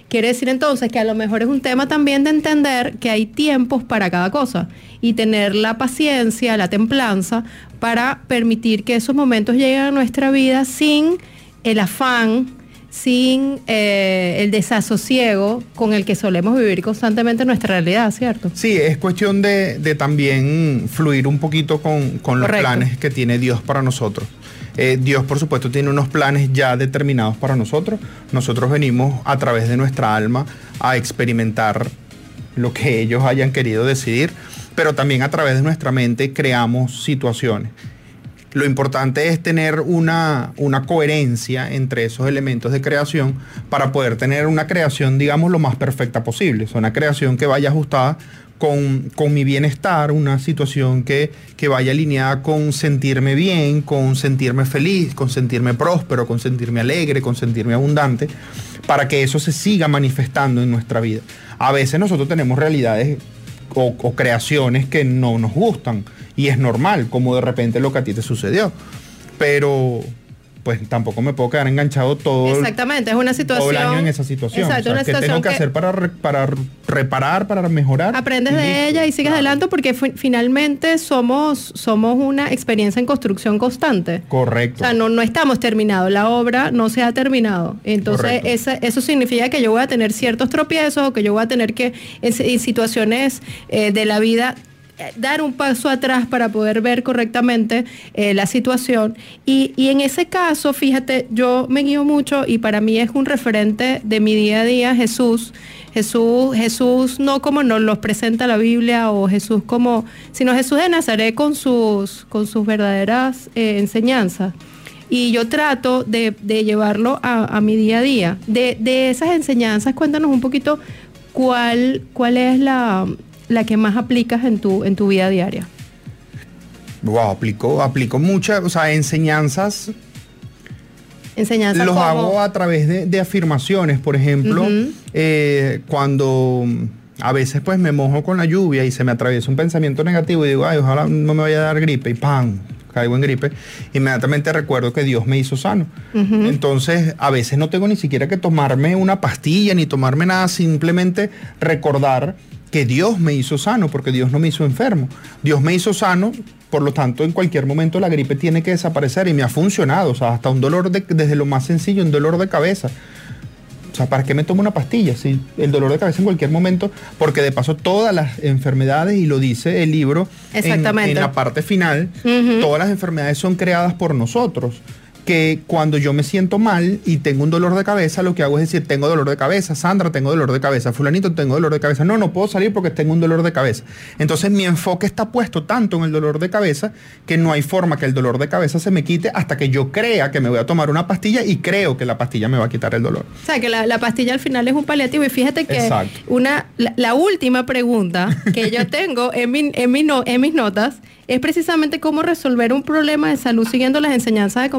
Quiere decir entonces que a lo mejor es un tema también de entender que hay tiempos para cada cosa y tener la paciencia, la templanza para permitir que esos momentos lleguen a nuestra vida sin el afán, sin eh, el desasosiego con el que solemos vivir constantemente en nuestra realidad, ¿cierto? Sí, es cuestión de, también fluir un poquito con, los planes que tiene Dios para nosotros. Eh, Dios, por supuesto, tiene unos planes ya determinados para nosotros. Nosotros venimos a través de nuestra alma a experimentar lo que ellos hayan querido decidir, pero también a través de nuestra mente creamos situaciones Lo importante es tener una, una coherencia entre esos elementos de creación para poder tener una creación, digamos, lo más perfecta posible. Una creación que vaya ajustada con, con, mi bienestar, una situación que, que, vaya alineada con sentirme bien, con sentirme feliz, con sentirme próspero, con sentirme alegre, con sentirme abundante, para que eso se siga manifestando en nuestra vida. A veces nosotros tenemos realidades o, creaciones que no nos gustan y es normal, como de repente lo que a ti te sucedió. Pero, pues tampoco me puedo quedar enganchado todo, Exactamente, es una situación, todo el año en esa situación. Exacto, o sea, una ¿Qué situación tengo que, que- hacer para, re- para reparar, para mejorar? Aprendes de Listo. ella y sigues Claro. adelante porque fi- finalmente somos, somos una experiencia en construcción constante. Correcto. O sea, no, no estamos terminados, la obra no se ha terminado. Entonces, esa- eso significa que yo voy a tener ciertos tropiezos o que yo voy a tener que, en, si- en situaciones eh, de la vida, dar un paso atrás para poder ver correctamente eh, la situación. Y, y en ese caso, fíjate, yo me guío mucho y para mí es un referente de mi día a día Jesús. Jesús, Jesús no como nos los presenta la Biblia o Jesús como, sino Jesús de Nazaret con sus, con sus verdaderas eh, enseñanzas y yo trato de, de llevarlo a, a mi día a día. De, de esas enseñanzas, cuéntanos un poquito cuál, cuál es la, la que más aplicas en tu, en tu vida diaria. Wow, aplico, aplico muchas, o sea, enseñanzas Enseñanzas los como- hago a través de, de afirmaciones, por ejemplo, eh, cuando a veces pues me mojo con la lluvia y se me atraviesa un pensamiento negativo y digo, ay, ojalá no me vaya a dar gripe y ¡pam! caigo en gripe, inmediatamente recuerdo que Dios me hizo sano. Entonces, a veces no tengo ni siquiera que tomarme una pastilla ni tomarme nada, simplemente recordar que Dios me hizo sano, porque Dios no me hizo enfermo. Dios me hizo sano, por lo tanto, en cualquier momento la gripe tiene que desaparecer y me ha funcionado. O sea, hasta un dolor, de- desde lo más sencillo, un dolor de cabeza. O sea, ¿para qué me tomo una pastilla? Si el dolor de cabeza en cualquier momento, porque de paso todas las enfermedades, y lo dice el libro en- Exactamente. En, la parte final, todas las enfermedades son creadas por nosotros. Que cuando yo me siento mal y tengo un dolor de cabeza, lo que hago es decir, tengo dolor de cabeza, Sandra, tengo dolor de cabeza, fulanito, tengo dolor de cabeza. No, no puedo salir porque tengo un dolor de cabeza. Entonces mi enfoque está puesto tanto en el dolor de cabeza que no hay forma que el dolor de cabeza se me quite hasta que yo crea que me voy a tomar una pastilla y creo que la pastilla me va a quitar el dolor. O sea, que la, la pastilla al final es un paliativo. Y fíjate que Exacto. una, la, la última pregunta que yo (laughs) tengo en, mi- en, mi no- en mis notas es precisamente cómo resolver un problema de salud siguiendo las enseñanzas de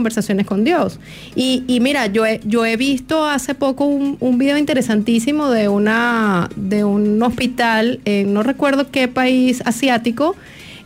con Dios. Y, y mira, yo he, yo he visto hace poco un, un video interesantísimo de, una, de un hospital, en no recuerdo qué país asiático,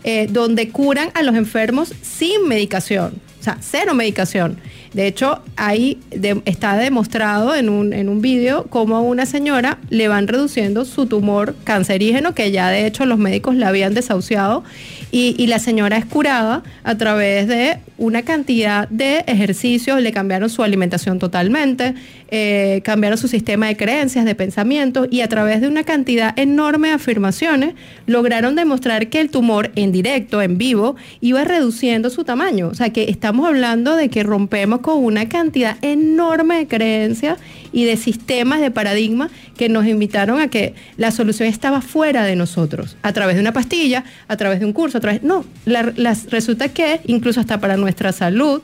eh, donde curan a los enfermos sin medicación, o sea, cero medicación. De hecho, ahí está demostrado en un, en un vídeo cómo a una señora le van reduciendo su tumor cancerígeno, que ya de hecho los médicos la habían desahuciado, y, y la señora es curada a través de una cantidad de ejercicios, le cambiaron su alimentación totalmente, eh, cambiaron su sistema de creencias, de pensamientos, y a través de una cantidad enorme de afirmaciones lograron demostrar que el tumor en directo, en vivo, iba reduciendo su tamaño. O sea que estamos hablando de que rompemos con una cantidad enorme de creencias y de sistemas de paradigmas que nos invitaron a que la solución estaba fuera de nosotros, a través de una pastilla, a través de un curso, a través... No, la- las- resulta que incluso hasta para nuestra salud,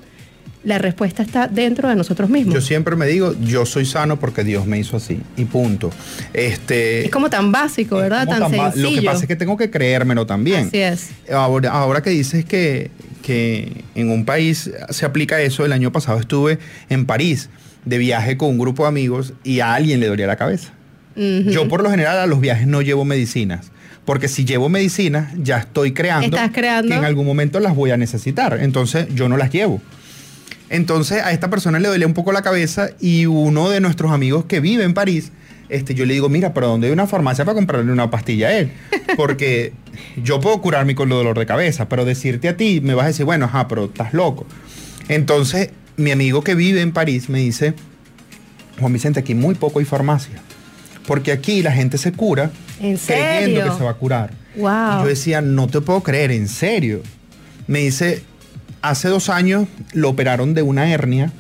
la respuesta está dentro de nosotros mismos. Yo siempre me digo, yo soy sano porque Dios me hizo así. Y punto. Este, es como tan básico, ¿verdad? Tan, sencillo. Lo que pasa es que tengo que creérmelo también. Así es. Ahora, ahora que dices que, que en un país se aplica eso, el año pasado estuve en París de viaje con un grupo de amigos y a alguien le dolía la cabeza. Yo por lo general a los viajes no llevo medicinas. Porque si llevo medicinas, ya estoy creando, Estás creando. que en algún momento las voy a necesitar. Entonces yo no las llevo. Entonces a esta persona le dolía un poco la cabeza y uno de nuestros amigos que vive en París, este, yo le digo, mira, pero ¿dónde hay una farmacia para comprarle una pastilla a él? Porque (laughs) yo puedo curarme con el dolor de cabeza, pero decirte a ti, me vas a decir, bueno, ajá, pero estás loco. Entonces mi amigo que vive en París me dice, Juan Vicente, aquí muy poco hay farmacia. Porque aquí la gente se cura ¿En creyendo serio? que se va a curar. Wow. Y yo decía, no te puedo creer, en serio. Me dice, hace dos años lo operaron de una hernia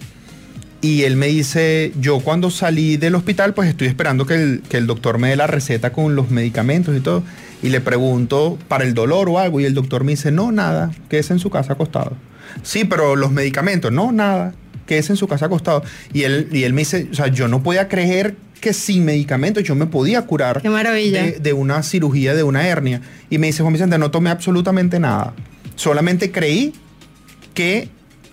y él me dice, yo cuando salí del hospital, pues estoy esperando que el, que el doctor me dé la receta con los medicamentos y todo. Y le pregunto para el dolor o algo y el doctor me dice, no, nada, quédese en su casa acostado. Sí, pero los medicamentos, no, nada. Que es en su casa acostado. Y él, y él me dice, o sea, yo no podía creer que sin medicamentos yo me podía curar Qué maravilla. De, de una cirugía, de una hernia. Y me dice, Juan Vicente, no tomé absolutamente nada. Solamente creí que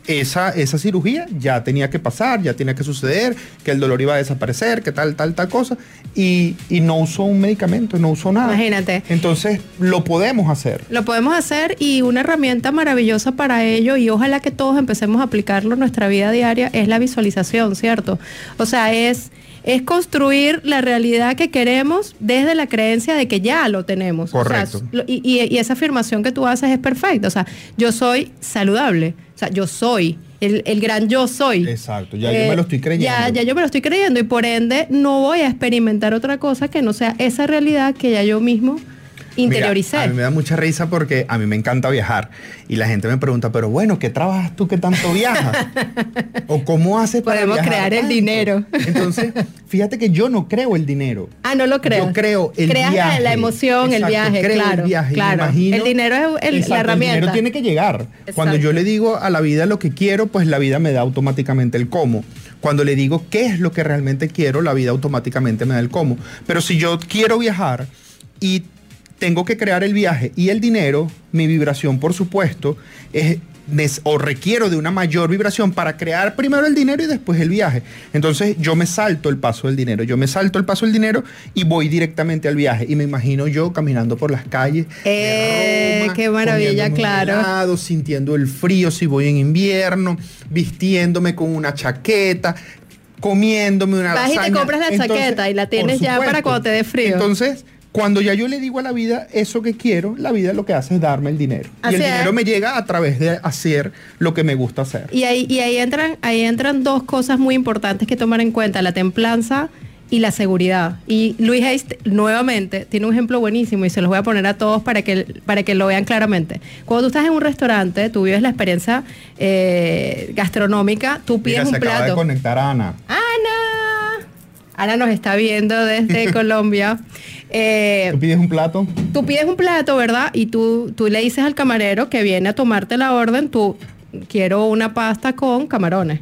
esa, esa cirugía ya tenía que pasar, ya tenía que suceder, que el dolor iba a desaparecer, que tal, tal, tal cosa. Y, y no usó un medicamento, no usó nada. Imagínate. Entonces, lo podemos hacer. Lo podemos hacer y una herramienta maravillosa para ello y ojalá que todos empecemos a aplicarlo en nuestra vida diaria es la visualización, ¿cierto? O sea, es es construir la realidad que queremos desde la creencia de que ya lo tenemos. O sea, Correcto. y, y- y esa afirmación que tú haces es perfecta. O sea, yo soy saludable. O sea, yo soy. El, el gran yo soy. Exacto, ya yo me lo estoy creyendo. Ya, ya yo me lo estoy creyendo y por ende no voy a experimentar otra cosa que no sea esa realidad que ya yo mismo interioricé. Mira, a mí me da mucha risa porque a mí me encanta viajar y la gente me pregunta, pero bueno, ¿qué trabajas tú que tanto viajas? (laughs) ¿O cómo haces para Podemos viajar crear el tanto?" dinero. Entonces, fíjate que yo no creo el dinero. Ah, no lo creo. Yo creo el Creas la- viaje. la emoción, el viaje, creo claro, El, viaje. Claro. imagino- El dinero es el- la herramienta. El dinero tiene que llegar. Cuando yo le digo a la vida lo que quiero, pues la vida me da automáticamente el cómo. Cuando le digo qué es lo que realmente quiero, la vida automáticamente me da el cómo. Pero si yo quiero viajar y tengo que crear el viaje y el dinero, mi vibración, por supuesto, es o requiero de una mayor vibración para crear primero el dinero y después el viaje. Entonces yo me salto el paso del dinero, yo me salto el paso del dinero y voy directamente al viaje. Y me imagino yo caminando por las calles. de Eh, Roma, qué maravilla, claro. helado, sintiendo el frío si voy en invierno, vistiéndome con una chaqueta, comiéndome una Vas y te compras la chaqueta y la tienes ya para cuando te dé frío. Entonces, cuando ya yo le digo a la vida eso que quiero, la vida lo que hace es darme el dinero. Así y el es. dinero me llega a través de hacer lo que me gusta hacer. Y ahí, y ahí entran, ahí entran dos cosas muy importantes que tomar en cuenta, la templanza y la seguridad. Y Luis Hayes, nuevamente, tiene un ejemplo buenísimo y se los voy a poner a todos para que, para que lo vean claramente. Cuando tú estás en un restaurante, tú vives la experiencia eh, gastronómica, tú pides Mira, se un acaba de plato. conectar Ana. ¡Ana! Ana nos está viendo desde (laughs) Colombia. Eh, ¿Tú pides un plato? tú pides un plato, ¿verdad? Y tú, tú le dices al camarero que viene a tomarte la orden, tú quiero una pasta con camarones.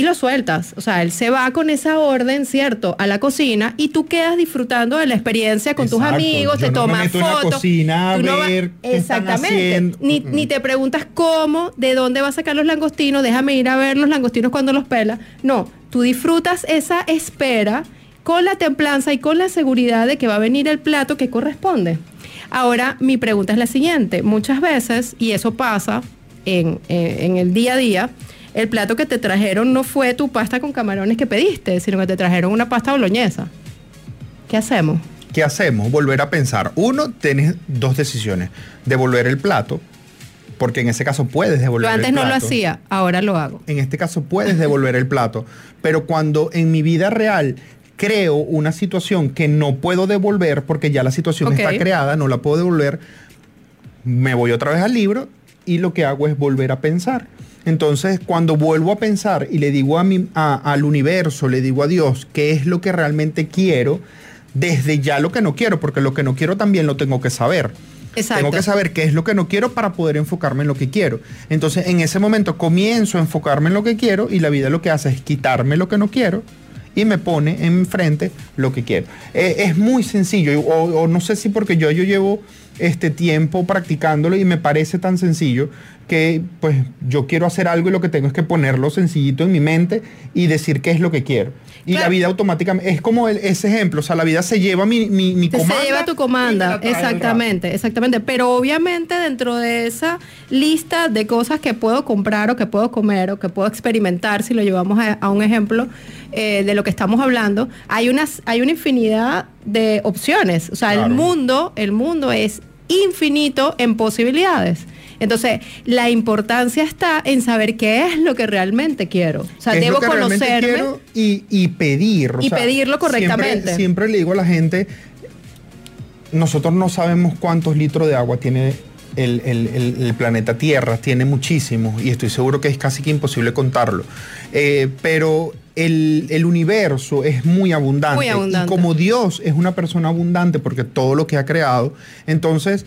Y lo sueltas. O sea, él se va con esa orden, ¿cierto? A la cocina y tú quedas disfrutando de la experiencia con tus amigos, Yo te no me tomas meto en la fotos. cocina a Tú no va- ver qué están Exactamente. Ni, ni te preguntas cómo, de dónde va a sacar los langostinos, déjame ir a ver los langostinos cuando los pela. No, tú disfrutas esa espera con la templanza y con la seguridad de que va a venir el plato que corresponde. Ahora, mi pregunta es la siguiente. Muchas veces, y eso pasa en, eh, en el día a día, el plato que te trajeron no fue tu pasta con camarones que pediste, sino que te trajeron una pasta boloñesa. ¿Qué hacemos? ¿Qué hacemos? Volver a pensar. Uno, tienes dos decisiones. Devolver el plato, porque en ese caso puedes devolver Yo antes el no lo hacía, ahora lo hago. En este caso puedes devolver el plato, pero cuando en mi vida real creo una situación que no puedo devolver porque ya la situación está creada, no la puedo devolver, me voy otra vez al libro y lo que hago es volver a pensar. Entonces, cuando vuelvo a pensar y le digo a mi, a- al universo, le digo a Dios qué es lo que realmente quiero, desde ya lo que no quiero, porque lo que no quiero también lo tengo que saber. Exacto. Tengo que saber qué es lo que no quiero para poder enfocarme en lo que quiero. Entonces, en ese momento comienzo a enfocarme en lo que quiero y la vida lo que hace es quitarme lo que no quiero y me pone enfrente lo que quiero. Eh, es muy sencillo, o, o no sé si porque yo, yo llevo este tiempo practicándolo y me parece tan sencillo que pues yo quiero hacer algo y lo que tengo es que ponerlo sencillito en mi mente y decir qué es lo que quiero. Y Claro. la vida automáticamente, es como el- ese ejemplo, o sea, la vida se lleva mi, mi, mi comanda. Se lleva tu comanda, exactamente, exactamente. Pero obviamente dentro de esa lista de cosas que puedo comprar o que puedo comer o que puedo experimentar, si lo llevamos a, a un ejemplo eh, de lo que estamos hablando, hay unas, hay una infinidad de opciones. O sea, el mundo, el mundo es infinito en posibilidades. Entonces, la importancia está en saber qué es lo que realmente quiero. O sea, debo lo que realmente conocerme. quiero y, y pedir. o Y sea, pedirlo correctamente. Siempre, siempre le digo a la gente, nosotros no sabemos cuántos litros de agua tiene el, el- el- el planeta Tierra, tiene muchísimos y estoy seguro que es casi que imposible contarlo. Eh, pero el, el universo es muy abundante. Muy abundante. Y como Dios es una persona abundante porque todo lo que ha creado, entonces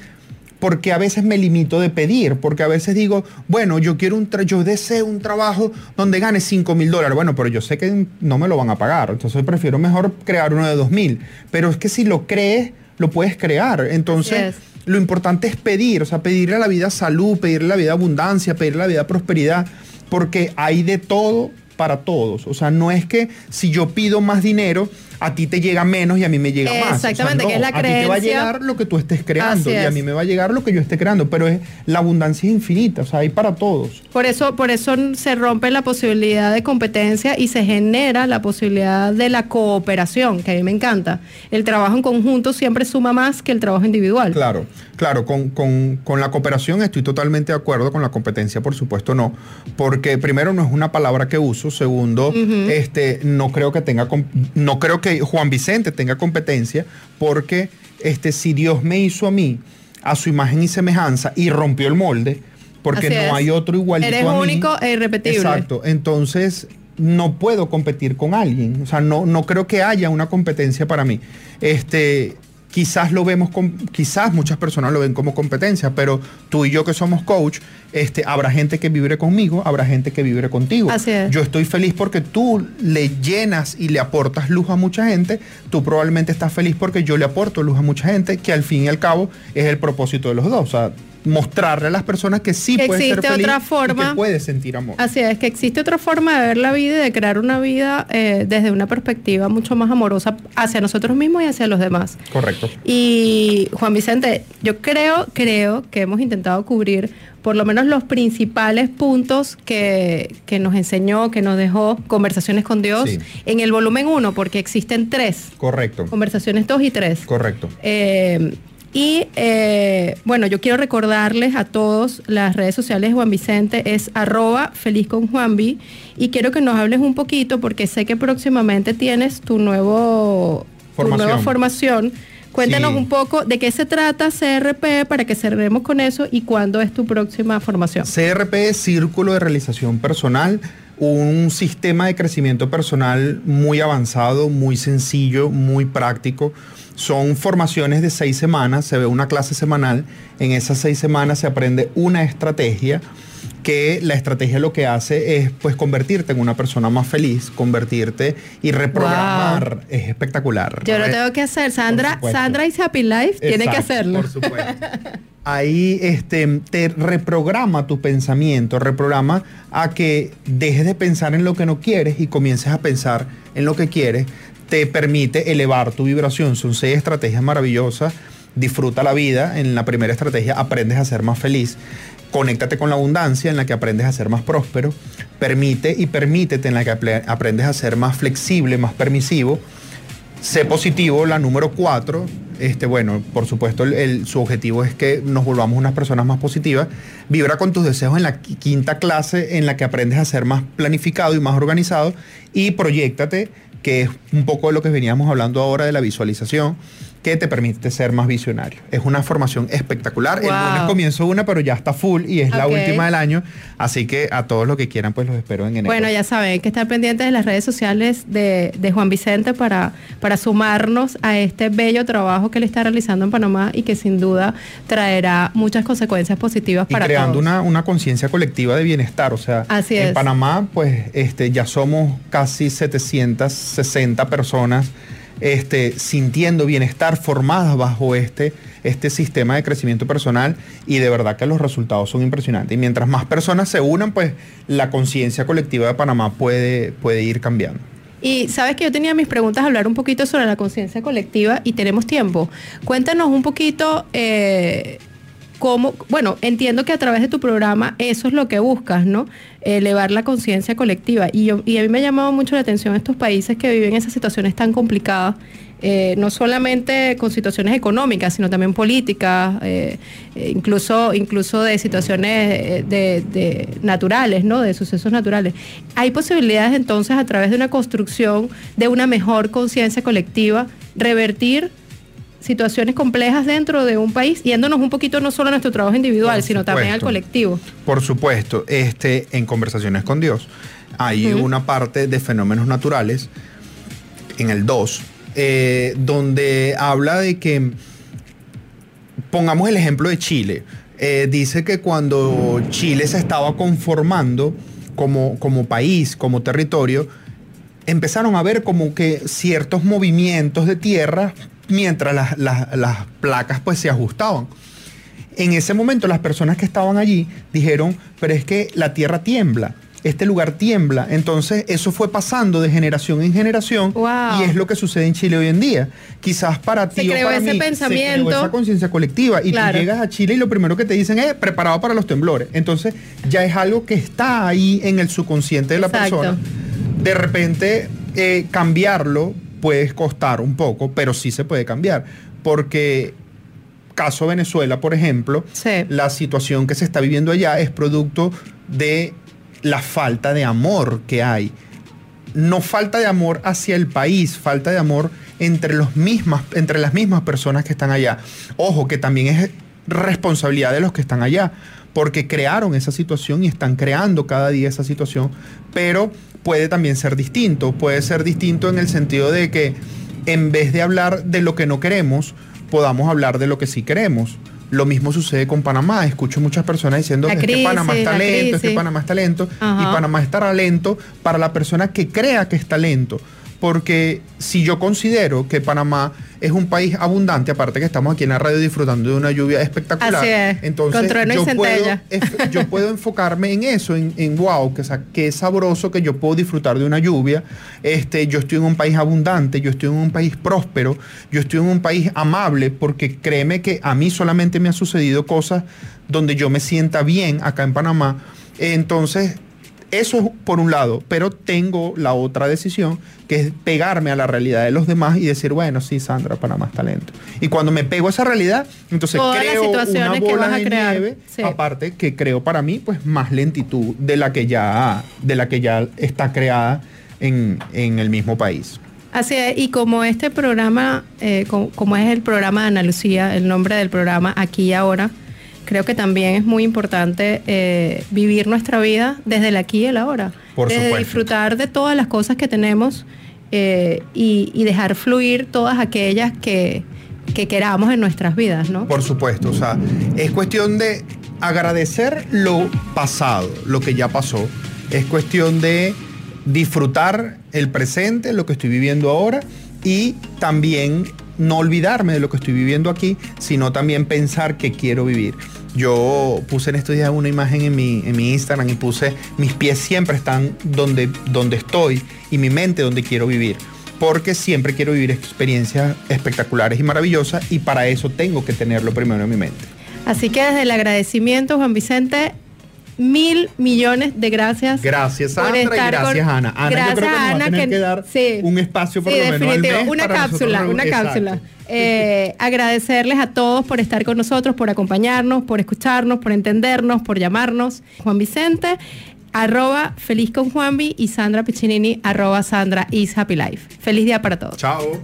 porque a veces me limito de pedir, porque a veces digo, bueno, yo quiero un, yo deseo un trabajo donde gane 5 mil dólares, bueno, pero yo sé que no me lo van a pagar, entonces prefiero mejor crear uno de 2 mil, pero es que si lo crees, lo puedes crear, entonces... Lo importante es pedir, o sea, pedirle a la vida salud, pedirle a la vida abundancia, pedirle a la vida prosperidad, porque hay de todo para todos. O sea, no es que si yo pido más dinero, a ti te llega menos y a mí me llega más. Exactamente, que es la creencia. A ti te va a llegar lo que tú estés creando y a mí me va a llegar lo que yo esté creando, pero es la abundancia es infinita, o sea, hay para todos. Por eso, por eso se rompe la posibilidad de competencia y se genera la posibilidad de la cooperación, que a mí me encanta. El trabajo en conjunto siempre suma más que el trabajo individual. Claro, claro, con, con la cooperación estoy totalmente de acuerdo, con la competencia por supuesto no, porque primero no es una palabra que uso, segundo, este, no creo que tenga, no creo que Juan Vicente tenga competencia, porque este, si Dios me hizo a mí a su imagen y semejanza y rompió el molde, porque no hay otro igualito Eres único e irrepetible. Exacto. Entonces, no puedo competir con alguien. O sea, no, no creo que haya una competencia para mí. Este, quizás lo vemos con, quizás muchas personas lo ven como competencia, pero tú y yo que somos coach, este, habrá gente que vibre conmigo, habrá gente que vibre contigo. Yo estoy feliz porque tú le llenas y le aportas luz a mucha gente, tú probablemente estás feliz porque yo le aporto luz a mucha gente, que al fin y al cabo es el propósito de los dos. O sea, mostrarle a las personas que sí puede ser feliz otra forma, y que puede sentir amor. Así es, que existe otra forma de ver la vida y de crear una vida eh, desde una perspectiva mucho más amorosa hacia nosotros mismos y hacia los demás. Correcto. Y Juan Vicente, yo creo, creo que hemos intentado cubrir por lo menos los principales puntos que, que nos enseñó, que nos dejó Conversaciones con Dios en el volumen 1, porque existen tres. Correcto. Conversaciones 2 y 3. Correcto. Eh, y eh, bueno, yo quiero recordarles a todos las redes sociales de Juan Vicente, es arroba feliz con Juanvi. Y quiero que nos hables un poquito porque sé que próximamente tienes tu, nuevo, formación. nueva formación. Cuéntanos un poco de qué se trata CRP para que cerremos con eso y cuándo es tu próxima formación. CRP es Círculo de Realización Personal, un sistema de crecimiento personal muy avanzado, muy sencillo, muy práctico son formaciones de seis semanas, se ve una clase semanal, en esas seis semanas se aprende una estrategia que la estrategia lo que hace es pues convertirte en una persona más feliz, convertirte y reprogramar. Es espectacular. Yo lo tengo que hacer. Sandra, Sandra y Happy Life tiene que hacerlo. Por supuesto. Ahí este, te reprograma tu pensamiento, reprograma a que dejes de pensar en lo que no quieres y comiences a pensar en lo que quieres te permite elevar tu vibración. Son seis estrategias maravillosas. Disfruta la vida. En la primera estrategia aprendes a ser más feliz. Conéctate con la abundancia en la que aprendes a ser más próspero. Permite y permítete en la que aprendes a ser más flexible, más permisivo. Sé positivo, la número cuatro. Este, bueno, por supuesto, su objetivo es que nos volvamos unas personas más positivas. Vibra con tus deseos en la quinta clase en la que aprendes a ser más planificado y más organizado. Y proyectate que es un poco de lo que veníamos hablando ahora de la visualización, que te permite ser más visionario. Es una formación espectacular. El lunes comienzo una, pero ya está full y es la última del año. Así que a todos los que quieran, pues los espero en enero. Bueno, ya saben, que estar pendientes de las redes sociales de, Juan Vicente para, para sumarnos a este bello trabajo que le está realizando en Panamá y que sin duda traerá muchas consecuencias positivas para creando una, una conciencia colectiva de bienestar. O sea, en Panamá, pues este, ya somos casi 760 personas este, sintiendo bienestar, formadas bajo este, este sistema de crecimiento personal y de verdad que los resultados son impresionantes. Y mientras más personas se unan, pues la conciencia colectiva de Panamá puede, puede ir cambiando. Y sabes que yo tenía mis preguntas a hablar un poquito sobre la conciencia colectiva y tenemos tiempo. Cuéntanos un poquito eh, bueno, entiendo que a través de tu programa eso es lo que buscas, ¿no? Elevar la conciencia colectiva. Y a mí me ha llamado mucho la atención estos países que viven esas situaciones tan complicadas. Eh, no solamente con situaciones económicas, sino también políticas, eh, eh, incluso, incluso de situaciones de, naturales, ¿no? de sucesos naturales. Hay posibilidades entonces a través de una construcción de una mejor conciencia colectiva, revertir situaciones complejas dentro de un país, yéndonos un poquito no solo a nuestro trabajo individual, sino también al colectivo. Por supuesto, este, en Conversaciones con Dios hay una parte de fenómenos naturales, en el 2, eh, donde habla de que pongamos el ejemplo de Chile. Eh, dice que cuando Chile se estaba conformando como, como país, como territorio, empezaron a ver como que ciertos movimientos de tierra mientras las, las- las placas pues se ajustaban. En ese momento las personas que estaban allí dijeron, pero es que la tierra tiembla, este lugar tiembla. Entonces eso fue pasando de generación en generación Wow. y es lo que sucede en Chile hoy en día. Quizás para Se ti o creó para ese mí, pensamiento. se creó esa conciencia colectiva y Claro. tú llegas a Chile y lo primero que te dicen es preparado para los temblores. Entonces ya es algo que está ahí en el subconsciente de la Exacto. persona. De repente eh, cambiarlo puede costar un poco, pero sí se puede cambiar. Porque caso Venezuela, por ejemplo, Sí. la situación que se está viviendo allá es producto de la falta de amor que hay. No falta de amor hacia el país, falta de amor entre, los mismas, entre las mismas personas que están allá. Ojo, que también es responsabilidad de los que están allá, porque crearon esa situación y están creando cada día esa situación, pero puede también ser distinto, puede ser distinto en el sentido de que en vez de hablar de lo que no queremos, podamos hablar de lo que sí queremos. Lo mismo sucede con Panamá. Escucho muchas personas diciendo "Es que Panamá es la talento, es que crisis". Panamá es talento. Ajá. Y Panamá es talento para la persona que crea que es talento. Porque si yo considero que Panamá es un país abundante, aparte que estamos aquí en la radio disfrutando de una lluvia espectacular, Así es, entonces yo, puedo, yo enfocarme en eso, en, en wow, que, o sea, que es sabroso que yo puedo disfrutar de una lluvia. Este, yo estoy en un país abundante, yo estoy en un país próspero, yo estoy en un país amable, porque créeme que a mí solamente me han sucedido cosas donde yo me sienta bien acá en Panamá. Entonces, eso es por un lado, pero tengo la otra decisión, que es pegarme a la realidad de los demás y decir, bueno, sí, Sandra, Panamá es talento. Y cuando me pego a esa realidad, entonces Todas las creo una situaciones que bola vas a de crear, nieve, sí. aparte que creo para mí, pues más lentitud de la que ya, de la que ya está creada en, en el mismo país. Así es, y como este programa, eh, co- como, es el programa de Ana Lucía, el nombre del programa Aquí y Ahora, creo que también es muy importante eh, vivir nuestra vida desde el aquí y el ahora. Por desde supuesto. disfrutar de todas las cosas que tenemos eh, y, y dejar fluir todas aquellas que, que queramos en nuestras vidas, ¿no? Por supuesto, o sea, es cuestión de agradecer lo pasado, lo que ya pasó. Es cuestión de disfrutar el presente, lo que estoy viviendo ahora y también no olvidarme de lo que estoy viviendo aquí, sino también pensar que quiero vivir. Yo puse en estos días una imagen en mi, en mi Instagram y puse, mis pies siempre están donde, donde estoy y mi mente donde quiero vivir porque siempre quiero vivir experiencias espectaculares y maravillosas y para eso tengo que tenerlo primero en mi mente. Así que desde el agradecimiento, Juan Vicente, mil millones de gracias. Gracias Sandra y gracias con- Ana. Ana Gracias yo creo que nos va a Ana, tener que, dar sí. un espacio por Sí, lo menos al definitivo. mes Una para cápsula, una Exacto. cápsula. Eh, (laughs) agradecerles a todos por estar con nosotros, por acompañarnos, por escucharnos, por entendernos, por llamarnos. Juan Vicente, arroba feliz con Juanvi y Sandra Piccinini, arroba Sandra is happy life. Feliz día para todos. Chao.